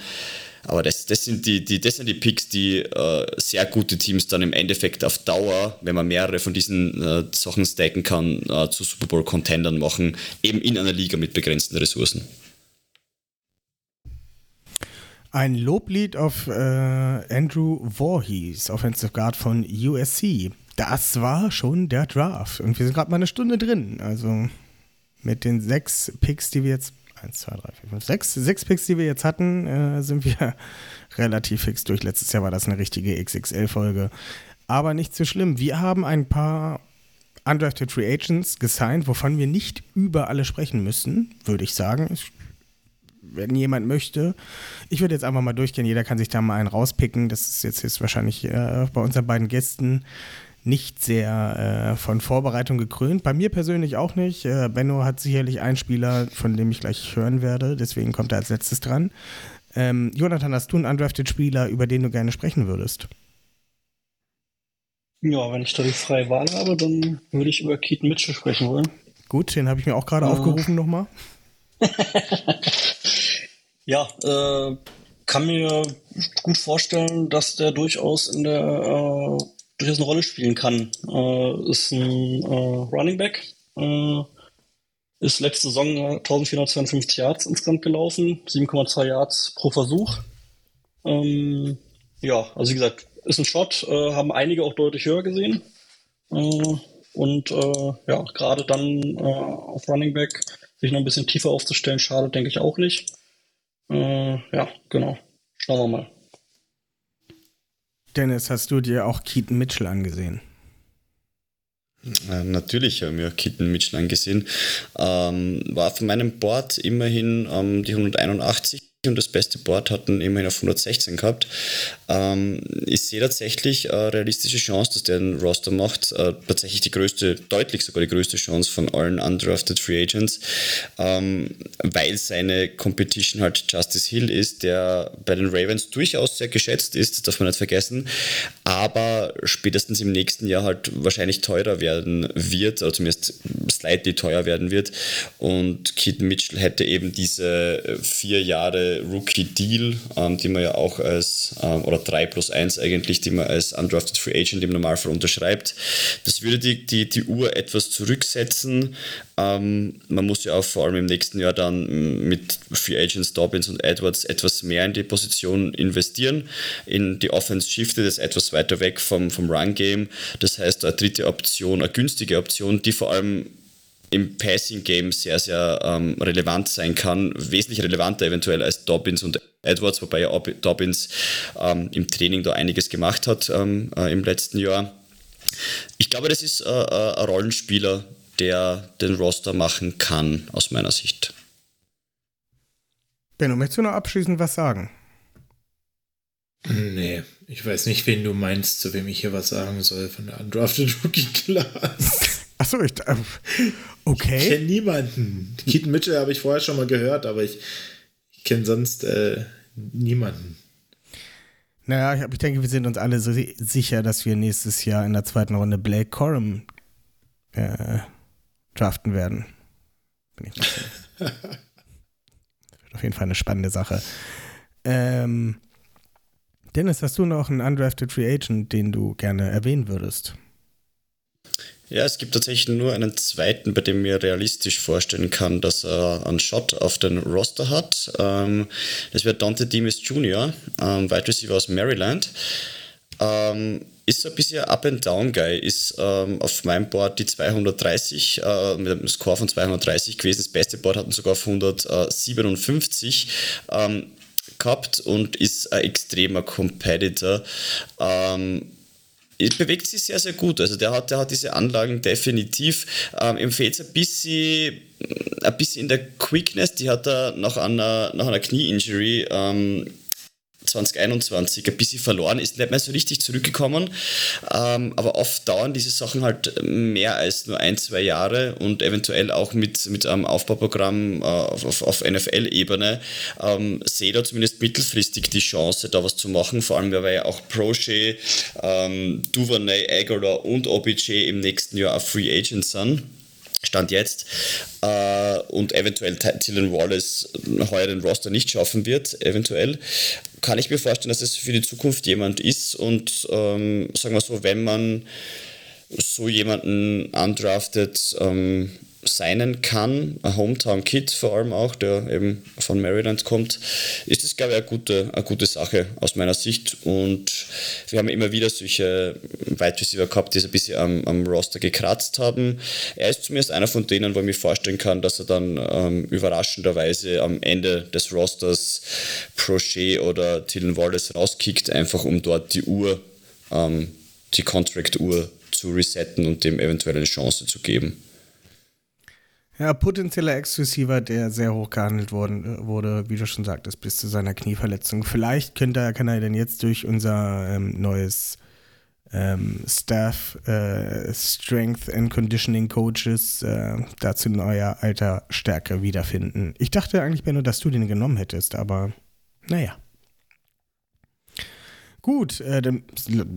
Aber das, das, sind die, die, das sind die Picks, die äh, sehr gute Teams dann im Endeffekt auf Dauer, wenn man mehrere von diesen äh, Sachen stacken kann, äh, zu Super Bowl-Contendern machen, eben in einer Liga mit begrenzten Ressourcen. Ein Loblied auf äh, Andrew Voorhees, Offensive Guard von USC. Das war schon der Draft. Und wir sind gerade mal eine Stunde drin. Also mit den sechs Picks, die wir jetzt 1, 2, 3, 4, 5, 6. Sechs Picks, die wir jetzt hatten, äh, sind wir relativ fix durch. Letztes Jahr war das eine richtige XXL-Folge. Aber nicht so schlimm. Wir haben ein paar Undrafted Free Agents gesigned, wovon wir nicht über alle sprechen müssen, würde ich sagen. Wenn jemand möchte, ich würde jetzt einfach mal durchgehen, jeder kann sich da mal einen rauspicken. Das ist jetzt, jetzt wahrscheinlich äh, bei unseren beiden Gästen nicht sehr äh, von Vorbereitung gekrönt. Bei mir persönlich auch nicht. Äh, Benno hat sicherlich einen Spieler, von dem ich gleich hören werde, deswegen kommt er als letztes dran. Ähm, Jonathan, hast du einen undrafted Spieler, über den du gerne sprechen würdest? Ja, wenn ich da die freie Wahl habe, dann würde ich über Keaton Mitchell sprechen wollen. Gut, den habe ich mir auch gerade äh. aufgerufen nochmal. ja, äh, kann mir gut vorstellen, dass der durchaus in der äh, durchaus eine Rolle spielen kann. Äh, ist ein äh, Running Back. Äh, ist letzte Saison 1452 Yards insgesamt gelaufen, 7,2 Yards pro Versuch. Ähm, ja, also wie gesagt, ist ein Shot, äh, haben einige auch deutlich höher gesehen. Äh, und äh, ja, gerade dann äh, auf Running Back sich noch ein bisschen tiefer aufzustellen, schadet, denke ich auch nicht. Äh, ja, genau. Schauen wir mal. Dennis, hast du dir auch Keaton Mitchell angesehen? Natürlich habe ich mir Keaton Mitchell angesehen. Ähm, war von meinem Board immerhin ähm, die 181 und das beste Board hatten immerhin auf 116 gehabt. Ähm, ich sehe tatsächlich eine realistische Chance, dass der einen Roster macht. Äh, tatsächlich die größte, deutlich sogar die größte Chance von allen undrafted Free Agents, ähm, weil seine Competition halt Justice Hill ist, der bei den Ravens durchaus sehr geschätzt ist, das darf man nicht vergessen, aber spätestens im nächsten Jahr halt wahrscheinlich teurer werden wird, oder zumindest slightly teuer werden wird. Und Keaton Mitchell hätte eben diese vier Jahre Rookie-Deal, ähm, die man ja auch als, ähm, oder 3 plus 1 eigentlich, die man als Undrafted Free Agent im Normalfall unterschreibt. Das würde die, die, die Uhr etwas zurücksetzen. Ähm, man muss ja auch vor allem im nächsten Jahr dann mit Free Agents Dobbins und Edwards etwas mehr in die Position investieren. In die Offense shiftet es etwas weiter weg vom, vom Run-Game. Das heißt, eine dritte Option, eine günstige Option, die vor allem im Passing-Game sehr, sehr ähm, relevant sein kann. Wesentlich relevanter eventuell als Dobbins und Edwards, wobei ja Dobbins ähm, im Training da einiges gemacht hat ähm, äh, im letzten Jahr. Ich glaube, das ist äh, äh, ein Rollenspieler, der den Roster machen kann, aus meiner Sicht. Benno, möchtest du noch abschließend was sagen? Nee, ich weiß nicht, wen du meinst, zu wem ich hier was sagen soll von der Undrafted Rookie Class. Achso, ich. Äh, okay. Ich kenne niemanden. Keaton Mitchell habe ich vorher schon mal gehört, aber ich, ich kenne sonst äh, niemanden. Naja, ich, ich denke, wir sind uns alle so sicher, dass wir nächstes Jahr in der zweiten Runde Blake Corum äh, draften werden. Bin ich das wird auf jeden Fall eine spannende Sache. Ähm, Dennis, hast du noch einen undrafted Free Agent, den du gerne erwähnen würdest? Ja, es gibt tatsächlich nur einen zweiten, bei dem mir realistisch vorstellen kann, dass er einen Shot auf den Roster hat. Ähm, das wäre Dante Demis Jr., ähm, Wide Receiver aus Maryland. Ähm, ist ein bisschen Up-and-Down-Guy, ist ähm, auf meinem Board die 230, äh, mit einem Score von 230 gewesen. Das beste Board hatten sogar auf 157 ähm, gehabt und ist ein extremer Competitor. Ähm, bewegt sich sehr, sehr gut. Also der hat, der hat diese Anlagen definitiv. Ähm, ihm fehlt ein bisschen, ein bisschen in der Quickness. Die hat er nach einer, nach einer Knie-Injury ähm, 2021 ein bisschen verloren, ist nicht mehr so richtig zurückgekommen. Ähm, aber oft dauern diese Sachen halt mehr als nur ein, zwei Jahre und eventuell auch mit, mit einem Aufbauprogramm äh, auf, auf NFL-Ebene ähm, sehe da zumindest mittelfristig die Chance, da was zu machen. Vor allem, weil ja auch Prochet, ähm, Duvernay, Aguilar und OBJ im nächsten Jahr auf Free Agent sind. Stand jetzt äh, und eventuell Dylan Wallace heuer den Roster nicht schaffen wird, eventuell, kann ich mir vorstellen, dass es für die Zukunft jemand ist und ähm, sagen wir so, wenn man so jemanden undrafted ähm, signen kann, ein Hometown-Kid vor allem auch, der eben von Maryland kommt, ist das, glaube ich, eine gute, eine gute Sache aus meiner Sicht. Und wir haben immer wieder solche Wide Receiver gehabt, die es ein bisschen am, am, Roster gekratzt haben. Er ist zumindest einer von denen, wo ich mir vorstellen kann, dass er dann ähm, überraschenderweise am Ende des Rosters Prochet oder Dylan Wallace rauskickt, einfach um dort die Uhr, ähm, die Contract-Uhr zu resetten und dem eventuell eine Chance zu geben. Ja, potenzieller Ex-Receiver, der sehr hoch gehandelt worden, äh, wurde, wie du schon sagtest, bis zu seiner Knieverletzung. Vielleicht könnte er, kann er denn jetzt durch unser ähm, neues ähm, Staff äh, Strength and Conditioning Coaches äh, dazu neuer alter Stärke wiederfinden. Ich dachte eigentlich, Benno, dass du den genommen hättest, aber naja. Gut, äh, dann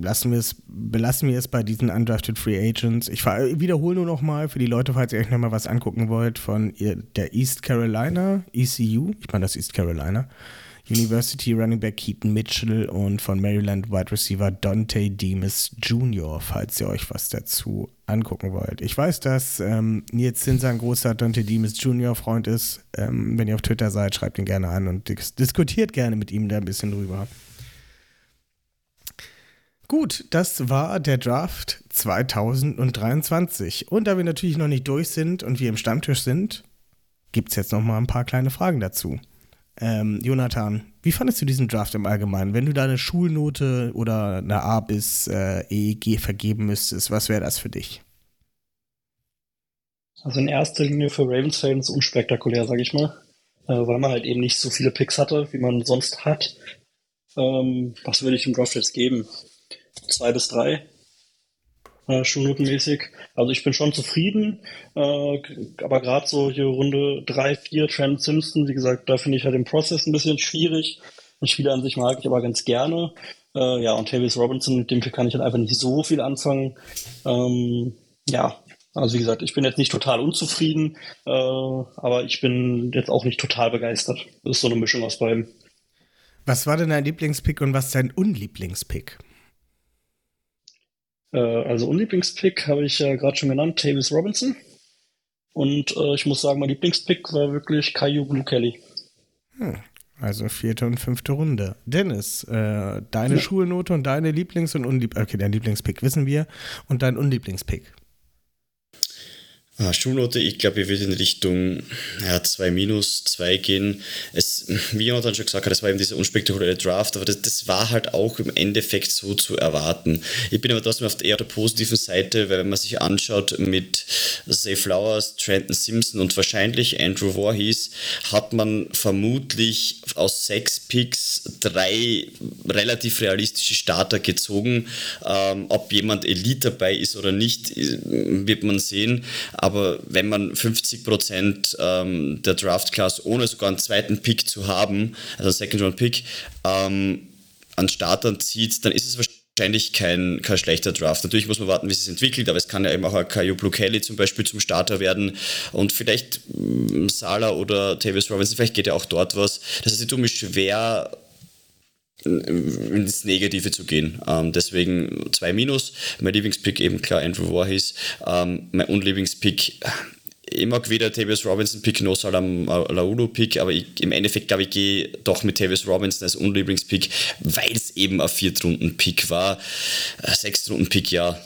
lassen wir es, belassen wir es bei diesen Undrafted Free Agents. Ich wiederhole nur noch mal für die Leute, falls ihr euch noch mal was angucken wollt, von der East Carolina, ECU, ich meine das East Carolina, University Running Back Keaton Mitchell und von Maryland Wide Receiver Dante Demas Jr., falls ihr euch was dazu angucken wollt. Ich weiß, dass ähm, Nils Zinser ein großer Dante Demas Jr. Freund ist. Ähm, wenn ihr auf Twitter seid, schreibt ihn gerne an und dis diskutiert gerne mit ihm da ein bisschen drüber. Gut, das war der Draft 2023. Und da wir natürlich noch nicht durch sind und wir im Stammtisch sind, gibt es jetzt noch mal ein paar kleine Fragen dazu. Ähm, Jonathan, wie fandest du diesen Draft im Allgemeinen? Wenn du da eine Schulnote oder eine A bis äh, EEG vergeben müsstest, was wäre das für dich? Also in erster Linie für Ravens-Fans unspektakulär, sage ich mal. Äh, weil man halt eben nicht so viele Picks hatte, wie man sonst hat. Ähm, was würde ich dem Draft jetzt geben? Zwei bis drei. Äh, Schulnotenmäßig. Also ich bin schon zufrieden, äh, aber gerade so hier Runde 3, 4, Trent Simpson, wie gesagt, da finde ich halt den Prozess ein bisschen schwierig. Den Spieler an sich mag ich aber ganz gerne. Äh, ja, und Tavis Robinson, mit dem kann ich halt einfach nicht so viel anfangen. Ähm, ja, also wie gesagt, ich bin jetzt nicht total unzufrieden, äh, aber ich bin jetzt auch nicht total begeistert. Das ist so eine Mischung aus beiden. Was war denn dein Lieblingspick und was dein Unlieblingspick? Äh, also Unlieblingspick habe ich ja gerade schon genannt, Tavis Robinson. Und äh, ich muss sagen, mein Lieblingspick war wirklich Caillou Blue Kelly. Hm. Also vierte und fünfte Runde. Dennis, äh, deine ja. Schulnote und deine Lieblings- und Unlieb Okay, dein Lieblingspick wissen wir. Und dein Unlieblingspick? Schulnote, ich glaube, ich würde in Richtung 2 ja, minus 2 gehen. Es, wie Jonathan schon gesagt hat, das war eben dieser unspektakuläre Draft, aber das, das war halt auch im Endeffekt so zu erwarten. Ich bin aber trotzdem auf der eher der positiven Seite, weil wenn man sich anschaut mit Zay Flowers, Trenton Simpson und wahrscheinlich Andrew Voorhees, hat man vermutlich aus sechs Picks drei relativ realistische Starter gezogen. Ähm, ob jemand Elite dabei ist oder nicht, wird man sehen. Aber aber wenn man 50 Prozent ähm, der Draft Class ohne sogar einen zweiten Pick zu haben, also Second Round Pick, ähm, an Startern zieht, dann ist es wahrscheinlich kein, kein schlechter Draft. Natürlich muss man warten, wie es sich entwickelt, aber es kann ja eben auch ein Caillou Blue Kelly zum Beispiel zum Starter werden und vielleicht ähm, Sala oder Tavis Robinson, vielleicht geht ja auch dort was. Das heißt, ich tue mich schwer, ins Negative zu gehen. Ähm, deswegen zwei Minus. Mein Lieblingspick eben klar Andrew Voorhees. Ähm, mein Unlieblingspick ich mag weder Tavis Robinson Pick noch Salam Laulu Pick, aber ich, im Endeffekt glaube ich, gehe doch mit Tavis Robinson als Unlieblingspick, weil es eben ein Viertrunden-Pick war. Sechstrunden-Pick, ja,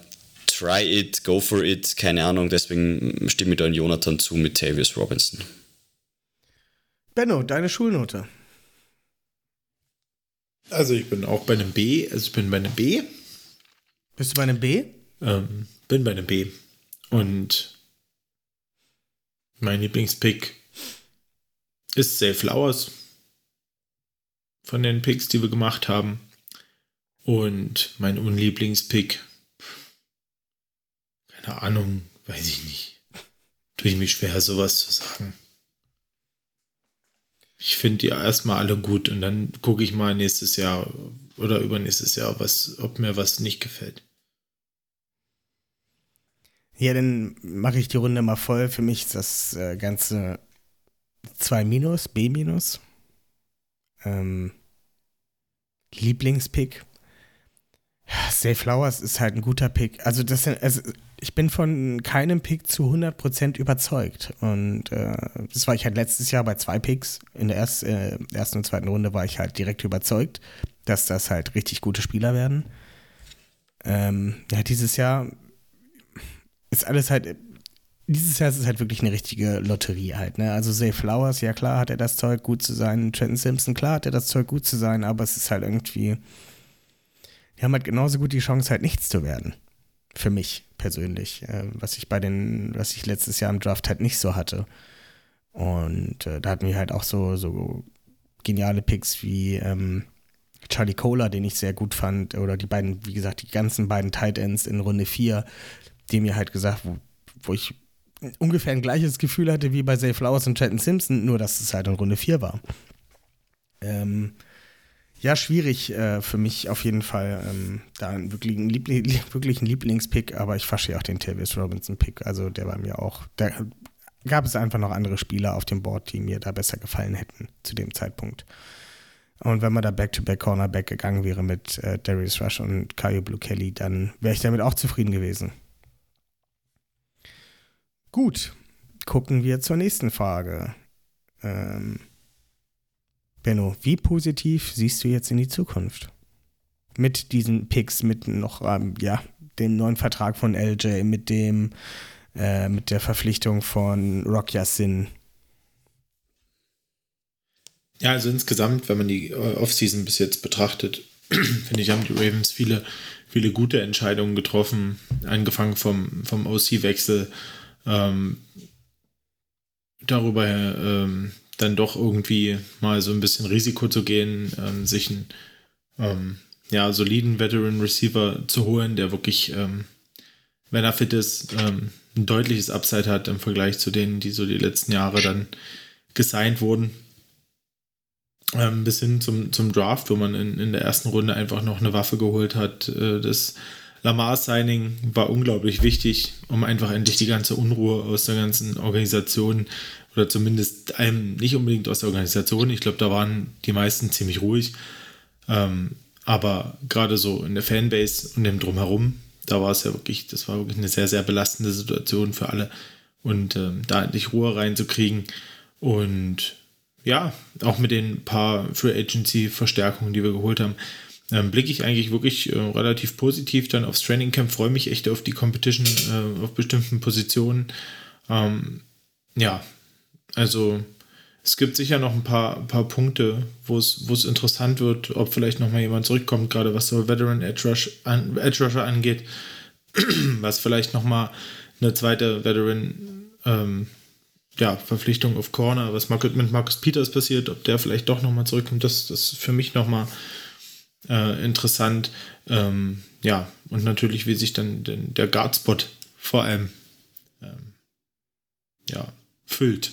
try it, go for it, keine Ahnung, deswegen stimme ich da in Jonathan zu mit Tavis Robinson. Benno, deine Schulnote. Also ich bin auch bei einem B, also ich bin bei einem B. Bist du bei einem B? Ähm, bin bei einem B. Und mein Lieblingspick ist Safe Flowers von den Picks, die wir gemacht haben. Und mein Unlieblingspick, keine Ahnung, weiß ich nicht. Tue ich mich schwer, sowas zu sagen ich finde die erstmal alle gut und dann gucke ich mal nächstes Jahr oder übernächstes Jahr, was, ob mir was nicht gefällt. Ja, dann mache ich die Runde mal voll. Für mich ist das äh, Ganze 2 minus, B minus. Ähm, Lieblingspick. Ja, Flowers ist halt ein guter Pick. Also, das sind, also ich bin von keinem Pick zu 100% überzeugt. Und äh, das war ich halt letztes Jahr bei zwei Picks. In der erst, äh, ersten und zweiten Runde war ich halt direkt überzeugt, dass das halt richtig gute Spieler werden. Ähm, ja, dieses Jahr ist alles halt. Dieses Jahr ist es halt wirklich eine richtige Lotterie halt, ne? Also Zay Flowers, ja klar hat er das Zeug gut zu sein. Trenton Simpson, klar hat er das Zeug gut zu sein, aber es ist halt irgendwie. Die haben halt genauso gut die Chance, halt nichts zu werden. Für mich persönlich, äh, was ich bei den, was ich letztes Jahr im Draft halt nicht so hatte. Und äh, da hatten wir halt auch so, so geniale Picks wie ähm, Charlie Kohler, den ich sehr gut fand, oder die beiden, wie gesagt, die ganzen beiden Tight Ends in Runde 4, die mir halt gesagt, wo, wo ich ungefähr ein gleiches Gefühl hatte wie bei Zay Flowers und Trenton Simpson, nur dass es halt in Runde 4 war. Ähm, ja, schwierig äh, für mich auf jeden Fall. Ähm, da einen wirklichen, Liebling, wirklich einen Lieblingspick, aber ich verstehe auch den Tavis Robinson-Pick. Also der war mir auch. Da gab es einfach noch andere Spieler auf dem Board, die mir da besser gefallen hätten zu dem Zeitpunkt. Und wenn man da Back-to-Back Cornerback gegangen wäre mit äh, Darius Rush und Kaio Blue Kelly, dann wäre ich damit auch zufrieden gewesen. Gut, gucken wir zur nächsten Frage. Ähm, Benno, wie positiv siehst du jetzt in die Zukunft? Mit diesen Picks, mit noch, ähm, ja, dem neuen Vertrag von LJ, mit dem, äh, mit der Verpflichtung von Rock Yassin. Ja, also insgesamt, wenn man die äh, Offseason bis jetzt betrachtet, finde ich, haben die Ravens viele, viele gute Entscheidungen getroffen, angefangen vom, vom OC-Wechsel, ähm, darüber ähm, dann doch irgendwie mal so ein bisschen Risiko zu gehen, ähm, sich einen ähm, ja, soliden Veteran Receiver zu holen, der wirklich, ähm, wenn er fit ist, ähm, ein deutliches Upside hat im Vergleich zu denen, die so die letzten Jahre dann gesigned wurden. Ähm, bis hin zum, zum Draft, wo man in, in der ersten Runde einfach noch eine Waffe geholt hat. Äh, das Lamar-Signing war unglaublich wichtig, um einfach endlich die ganze Unruhe aus der ganzen Organisation oder zumindest einem nicht unbedingt aus der Organisation. Ich glaube, da waren die meisten ziemlich ruhig. Ähm, aber gerade so in der Fanbase und dem Drumherum, da war es ja wirklich, das war wirklich eine sehr, sehr belastende Situation für alle. Und ähm, da endlich Ruhe reinzukriegen und ja, auch mit den paar Free Agency Verstärkungen, die wir geholt haben, ähm, blicke ich eigentlich wirklich äh, relativ positiv dann aufs Training Camp, freue mich echt auf die Competition, äh, auf bestimmten Positionen Ähm, ja, also es gibt sicher noch ein paar, paar Punkte, wo es, interessant wird, ob vielleicht nochmal jemand zurückkommt, gerade was so Veteran Edge, Rush Rusher angeht, was vielleicht nochmal eine zweite Veteran ähm, ja, Verpflichtung auf Corner, was mit Marcus Peters passiert, ob der vielleicht doch nochmal zurückkommt, das, das ist für mich nochmal äh, interessant. Ähm, ja, und natürlich, wie sich dann den, der Guardspot vor allem ähm, ja, füllt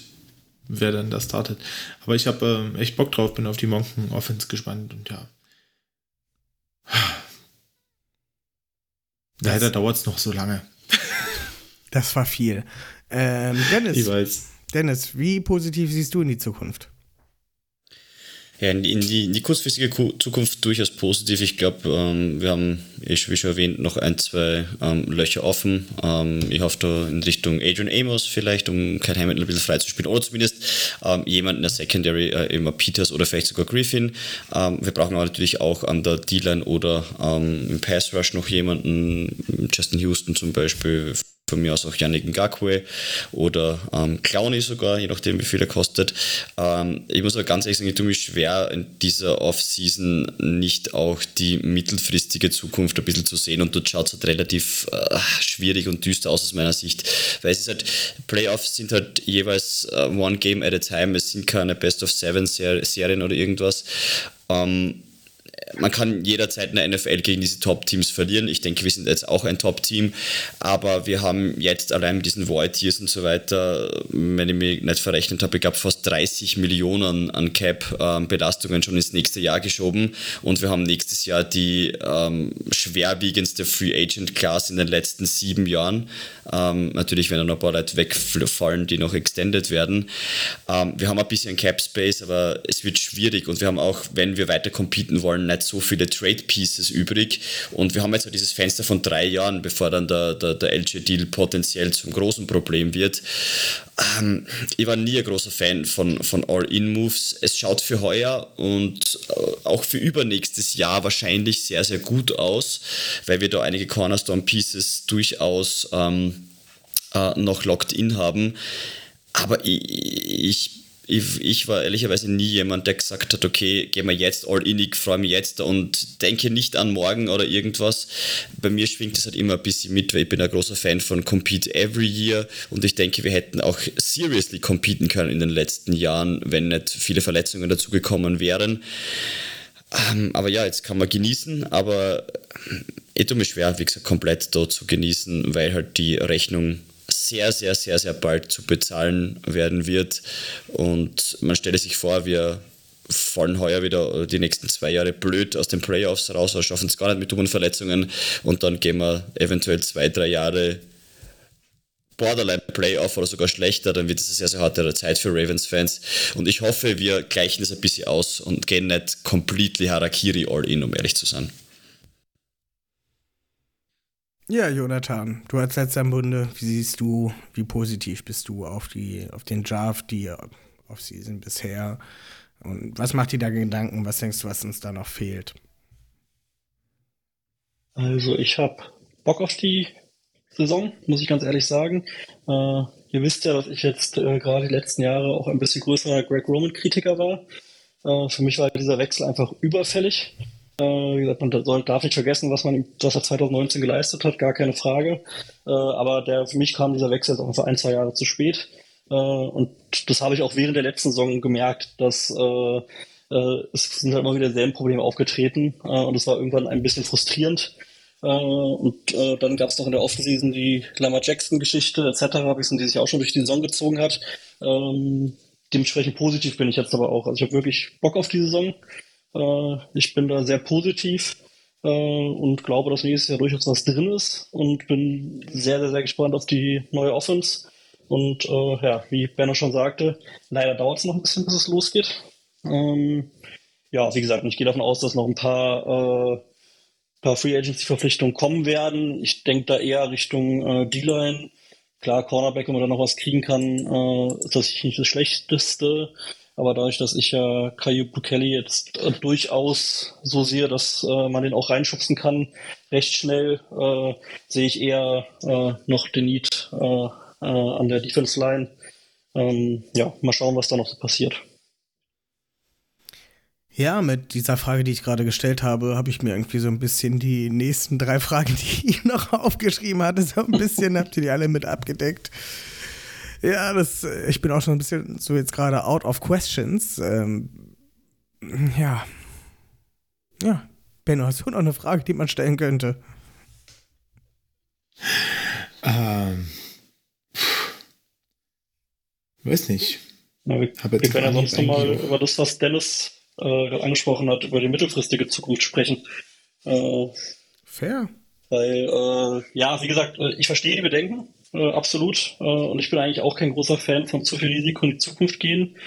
wer dann da startet. Aber ich habe äh, echt Bock drauf, bin auf die Monken Offense gespannt und ja. Leider dauert es noch so lange. Das war viel. Ähm, Dennis. Dennis, wie positiv siehst du in die Zukunft? Ja, in die, in die kurzfristige Zukunft durchaus positiv. Ich glaube, ähm, wir haben, wie schon erwähnt, noch ein, zwei ähm, Löcher offen. Ähm, ich hoffe da in Richtung Adrian Amos vielleicht, um kein Hamilton ein bisschen frei zu spielen. Oder zumindest ähm, jemanden in der Secondary, äh, immer Peters oder vielleicht sogar Griffin. Ähm, wir brauchen aber natürlich auch an der D-Line oder ähm, im Pass Rush noch jemanden, Justin Houston zum Beispiel von mir aus auch Yannick Ngakwe oder ähm, Clowny sogar, je nachdem wie viel er kostet. Ähm, ich muss aber ganz ehrlich sagen, ich tue mich schwer in dieser Offseason nicht auch die mittelfristige Zukunft ein bisschen zu sehen und dort schaut es halt relativ äh, schwierig und düster aus aus meiner Sicht, weil es ist halt, Playoffs sind halt jeweils uh, one game at a time, es sind keine Best of Seven Serien oder irgendwas. Ähm, man kann jederzeit in der NFL gegen diese Top-Teams verlieren. Ich denke, wir sind jetzt auch ein Top-Team, aber wir haben jetzt allein mit diesen Void-Tiers und so weiter, wenn ich mich nicht verrechnet habe, ich glaube fast 30 Millionen an Cap-Belastungen schon ins nächste Jahr geschoben und wir haben nächstes Jahr die ähm, schwerwiegendste Free Agent-Class in den letzten sieben Jahren. Ähm, natürlich werden noch ein paar Leute wegfallen, die noch extended werden. Ähm, wir haben ein bisschen Cap-Space, aber es wird schwierig und wir haben auch, wenn wir weiter competen wollen, nicht so viele Trade Pieces übrig. Und wir haben jetzt dieses Fenster von drei Jahren, bevor dann der, der, der LG-Deal potenziell zum großen Problem wird. Ähm, ich war nie ein großer Fan von, von All-In-Moves. Es schaut für heuer und äh, auch für übernächstes Jahr wahrscheinlich sehr, sehr gut aus, weil wir da einige Cornerstone-Pieces durchaus ähm, äh, noch locked in haben. Aber ich, ich ich, ich, war ehrlicherweise nie jemand, der gesagt hat, okay, gehen wir jetzt all in, ich freue mich jetzt und denke nicht an morgen oder irgendwas. Bei mir schwingt das halt immer ein bisschen mit, weil ich bin ein großer Fan von Compete Every Year und ich denke, wir hätten auch seriously competen können in den letzten Jahren, wenn nicht viele Verletzungen dazugekommen wären. Ähm, aber ja, jetzt kann man genießen, aber ich tue mir schwer, wie gesagt, komplett dort zu genießen, weil halt die Rechnung sehr, sehr, sehr, sehr bald zu bezahlen werden wird. Und man stelle sich vor, wir fallen heuer wieder die nächsten zwei Jahre blöd aus den Playoffs raus, oder schaffen es gar nicht mit dummen Verletzungen und dann gehen wir eventuell zwei, drei Jahre Borderline Playoff oder sogar schlechter, dann wird es eine sehr, sehr harte Zeit für Ravens-Fans. Und ich hoffe, wir gleichen das ein bisschen aus und gehen nicht completely Harakiri all in, um ehrlich zu sein. Ja, Jonathan, du als letzter im Bunde, wie siehst du, wie positiv bist du auf, die, auf den Draft, die Offseason bisher? Und was macht dir da Gedanken? Was denkst du, was uns da noch fehlt? Also, ich habe Bock auf die Saison, muss ich ganz ehrlich sagen. Äh, ihr wisst ja, dass ich jetzt äh, gerade die letzten Jahre auch ein bisschen größerer Greg Roman-Kritiker war. Äh, für mich war dieser Wechsel einfach überfällig. Äh, wie gesagt, man soll, darf nicht vergessen, was man, was er 2019 geleistet hat, gar keine Frage. Äh, aber der, für mich kam dieser Wechsel jetzt auch für ein, zwei Jahre zu spät. Äh, und das habe ich auch während der letzten Saison gemerkt, dass es sind halt immer wieder dieselben Probleme aufgetreten und es war irgendwann ein bisschen frustrierend. Und dann gab es noch in der Offseason die Lamar Jackson-Geschichte etc., die sich auch schon durch die Saison gezogen hat. Ähm, dementsprechend positiv bin ich jetzt aber auch. Also ich habe wirklich Bock auf die Saison. Äh, ich bin da sehr positiv äh, und glaube, dass nächstes Jahr durchaus was drin ist und bin sehr, sehr, sehr gespannt auf die neue Offense. Und äh, ja, wie Benno schon sagte, leider dauert es noch ein bisschen, bis es losgeht. Ähm, ja, wie gesagt, ich gehe davon aus, dass noch ein paar, äh, paar Free Agency-Verpflichtungen kommen werden. Ich denke da eher Richtung äh, D-Line. Klar, Cornerback, wenn man da noch was kriegen kann, äh, ist das nicht das Schlechteste. Aber dadurch, dass ich ja äh, Caillou Kelly jetzt äh, durchaus so sehe, dass äh, man den auch reinschubsen kann, recht schnell, äh, sehe ich eher äh, noch den Need, äh, äh, an der Defense Line. Ähm, ja, mal schauen, was da noch so passiert. Ja, mit dieser Frage, die ich gerade gestellt habe, habe ich mir irgendwie so ein bisschen die nächsten drei Fragen, die ich noch aufgeschrieben hatte, so ein bisschen, habt ihr die alle mit abgedeckt. Ja, das, ich bin auch schon ein bisschen so jetzt gerade out of questions. Ähm, ja. Ja. Benno, hast du noch eine Frage, die man stellen könnte? Ähm. Weiß nicht. Ja, wir, wir können ja sonst nochmal über das, was Dennis äh, angesprochen hat, über die mittelfristige Zukunft sprechen. Äh, Fair. Weil, äh, ja, wie gesagt, äh, ich verstehe die Bedenken, äh, absolut. Äh, und ich bin eigentlich auch kein großer Fan von zu viel Risiko in die Zukunft gehen.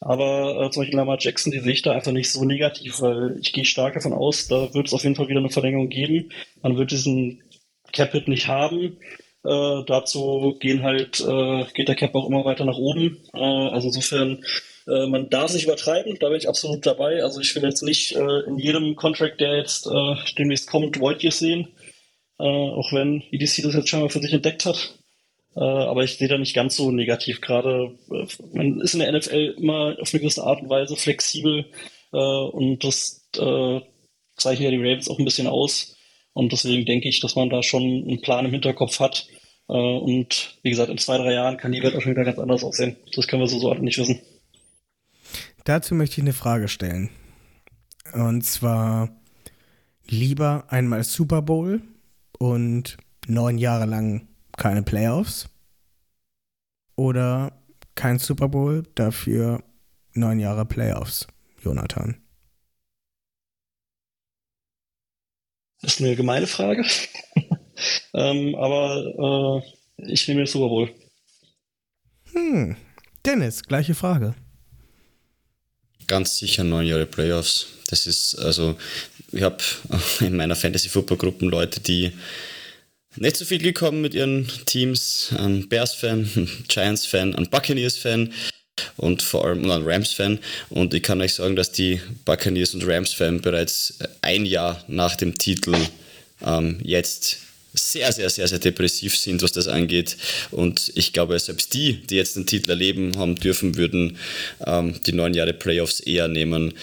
Aber äh, zum Beispiel Lamar Jackson, die sehe ich da einfach nicht so negativ, weil ich gehe stark davon aus, da wird es auf jeden Fall wieder eine Verlängerung geben. Man wird diesen Cap-Hit nicht haben. Äh, dazu gehen halt, äh, geht der Cap auch immer weiter nach oben. Äh, also insofern, äh, man darf sich übertreiben, da bin ich absolut dabei. Also ich will jetzt nicht äh, in jedem Contract, der jetzt äh, demnächst kommt, Void sehen. Äh, auch wenn EDC das jetzt schon mal für sich entdeckt hat. Äh, aber ich sehe da nicht ganz so negativ. Gerade äh, man ist in der NFL immer auf eine gewisse Art und Weise flexibel äh, und das äh, zeichnet ja die Ravens auch ein bisschen aus. Und deswegen denke ich, dass man da schon einen Plan im Hinterkopf hat. Äh, und wie gesagt, in zwei, drei Jahren kann die Welt auch schon wieder ganz anders aussehen. Das können wir so, so nicht wissen. Dazu möchte ich eine Frage stellen. Und zwar lieber einmal Super Bowl und neun Jahre lang keine Playoffs oder kein Super Bowl, dafür neun Jahre Playoffs, Jonathan? Das ist eine gemeine Frage. ähm, aber äh, ich nehme den Super Bowl. Hm. Dennis, gleiche Frage. Ganz sicher neun Jahre Playoffs. Das ist, also, ich habe in meiner Fantasy-Football-Gruppen Leute, die nicht so viel haben mit ihren Teams. Ein Bears-Fan, Giants-Fan, ein Buccaneers-Fan und vor allem ein Rams-Fan. Und ich kann euch sagen, dass die Buccaneers und Rams-Fan bereits ein Jahr nach dem Titel ähm, jetzt sehr, sehr, sehr, sehr depressiv sind, was das angeht. Und ich glaube, selbst die, die jetzt den Titel erleben haben dürfen, würden ähm, die neun Jahre Playoffs eher nehmen.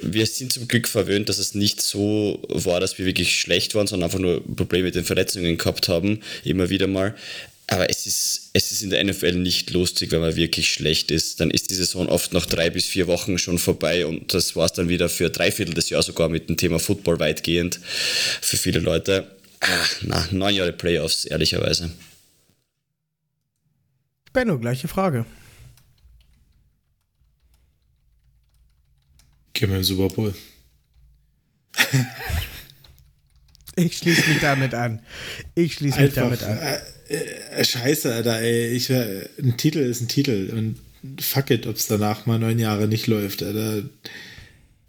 Wir sind zum Glück verwöhnt, dass es nicht so war, dass wir wirklich schlecht waren, sondern einfach nur Probleme mit den Verletzungen gehabt haben, immer wieder mal. Aber es ist, es ist in der NFL nicht lustig, wenn man wirklich schlecht ist. Dann ist die Saison oft nach drei bis vier Wochen schon vorbei und das war es dann wieder für drei Viertel des Jahres sogar mit dem Thema Football weitgehend für viele Leute. Ah, na, neun Jahre Playoffs, ehrlicherweise. Benno, gleiche Frage. Gehen wir im Super Bowl. ich schließe mich damit an. Ich schließe mich damit an. Äh, äh, scheiße, Alter, ey. Ich, äh, ein Titel ist ein Titel und fuck it, ob es danach mal neun Jahre nicht läuft, Alter.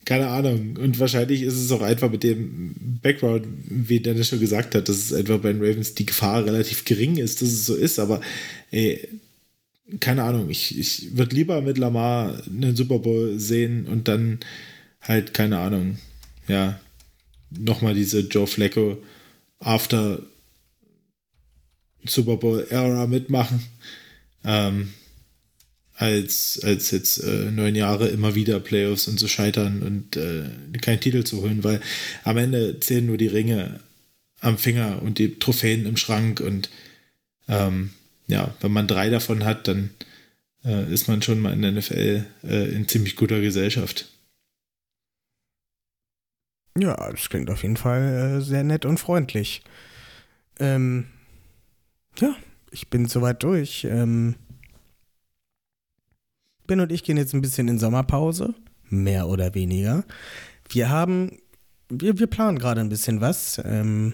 Keine Ahnung. Und wahrscheinlich ist es auch einfach mit dem Background, wie Dennis schon gesagt hat, dass es einfach bei den Ravens die Gefahr relativ gering ist, dass es so ist. Aber ey, keine Ahnung. Ich, ich würde lieber mit Lamar einen Super Bowl sehen und dann halt, keine Ahnung, ja, nochmal diese Joe Flacco After Super Bowl Era mitmachen. Ähm, als, als jetzt äh, neun Jahre immer wieder Playoffs und so scheitern und äh, keinen Titel zu holen, weil am Ende zählen nur die Ringe am Finger und die Trophäen im Schrank und ähm, ja, wenn man drei davon hat, dann äh, ist man schon mal in der NFL äh, in ziemlich guter Gesellschaft. Ja, das klingt auf jeden Fall äh, sehr nett und freundlich. Ähm, ja, ich bin soweit durch. Ähm, Ben und ich gehen jetzt ein bisschen in Sommerpause, mehr oder weniger. Wir haben, wir, wir planen gerade ein bisschen was. Ähm,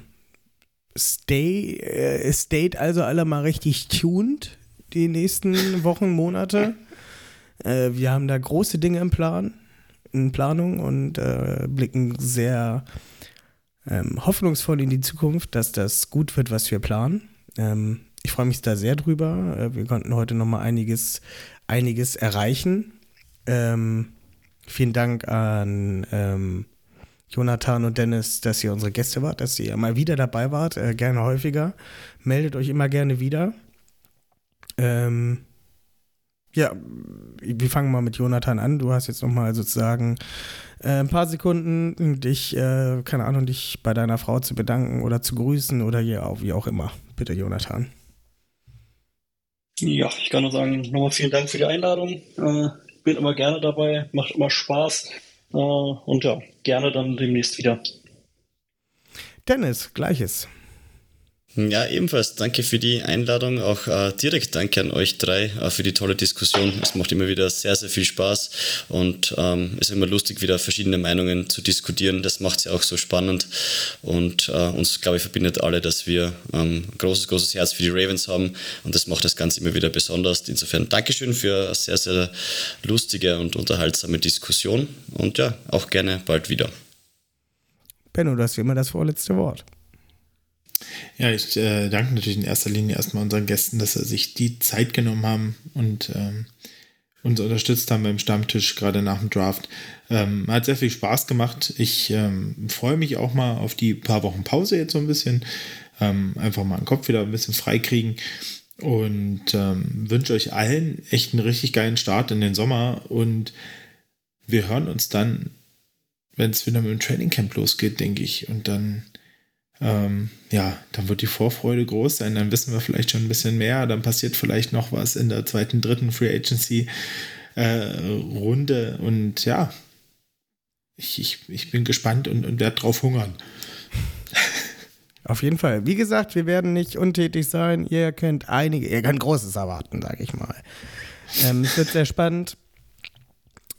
stay, äh, stayt also alle mal richtig tuned die nächsten Wochen, Monate. Äh, wir haben da große Dinge im Plan, in Planung und äh, blicken sehr ähm, hoffnungsvoll in die Zukunft, dass das gut wird, was wir planen. Ähm, ich freue mich da sehr drüber. Äh, wir konnten heute noch mal einiges, einiges erreichen. Ähm, vielen Dank an ähm, Jonathan und Dennis, dass ihr unsere Gäste wart, dass ihr mal wieder dabei wart. Äh, gerne häufiger. Meldet euch immer gerne wieder. Ähm, ja, wir fangen mal mit Jonathan an. Du hast jetzt nochmal sozusagen äh, ein paar Sekunden, dich, äh, keine Ahnung, dich bei deiner Frau zu bedanken oder zu grüßen oder ja, wie auch immer. Bitte, Jonathan. Ja, ich kann nur sagen, nochmal vielen Dank für die Einladung. Äh, bin immer gerne dabei, macht immer Spaß. Äh, und ja, gerne dann demnächst wieder. Dennis, gleiches. Ja, ebenfalls danke für die Einladung. Auch äh, direkt danke an euch drei äh, für die tolle Diskussion. Es macht immer wieder sehr, sehr viel Spaß und ähm, es ist immer lustig, wieder verschiedene Meinungen zu diskutieren. Das macht es ja auch so spannend und äh, uns, glaube ich, verbindet alle, dass wir ähm, großes, großes Herz für die Ravens haben und das macht das Ganze immer wieder besonders. Insofern Dankeschön für eine sehr, sehr lustige und unterhaltsame Diskussion und ja, auch gerne bald wieder. Benno, du hast immer das vorletzte Wort. Ja, ich äh, danke natürlich in erster Linie erstmal unseren Gästen, dass sie sich die Zeit genommen haben und ähm, uns unterstützt haben beim Stammtisch, gerade nach dem Draft. Ähm, hat sehr viel Spaß gemacht. Ich ähm, freue mich auch mal auf die paar Wochen Pause jetzt so ein bisschen. Ähm, einfach mal den Kopf wieder ein bisschen freikriegen. Und ähm, wünsche euch allen echt einen richtig geilen Start in den Sommer. Und wir hören uns dann, wenn es wieder mit dem Training Camp losgeht, denke ich. Und dann ähm, ja, dann wird die Vorfreude groß sein, dann wissen wir vielleicht schon ein bisschen mehr, dann passiert vielleicht noch was in der zweiten, dritten Free Agency äh, Runde und ja, ich, ich, ich bin gespannt und, und werde drauf hungern. Auf jeden Fall. Wie gesagt, wir werden nicht untätig sein. Ihr könnt einige, ihr könnt Großes erwarten, sage ich mal. Ähm, es wird sehr spannend.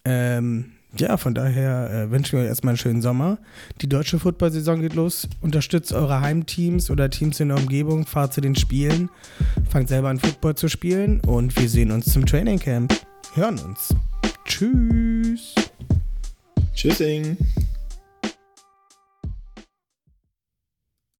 Ähm, ja, von daher äh, wünschen wir euch erstmal einen schönen Sommer. Die deutsche Football-Saison geht los. Unterstützt eure Heimteams oder Teams in der Umgebung. Fahrt zu den Spielen. Fangt selber an, Football zu spielen. Und wir sehen uns zum Training Camp. Hören uns. Tschüss. Tschüssing.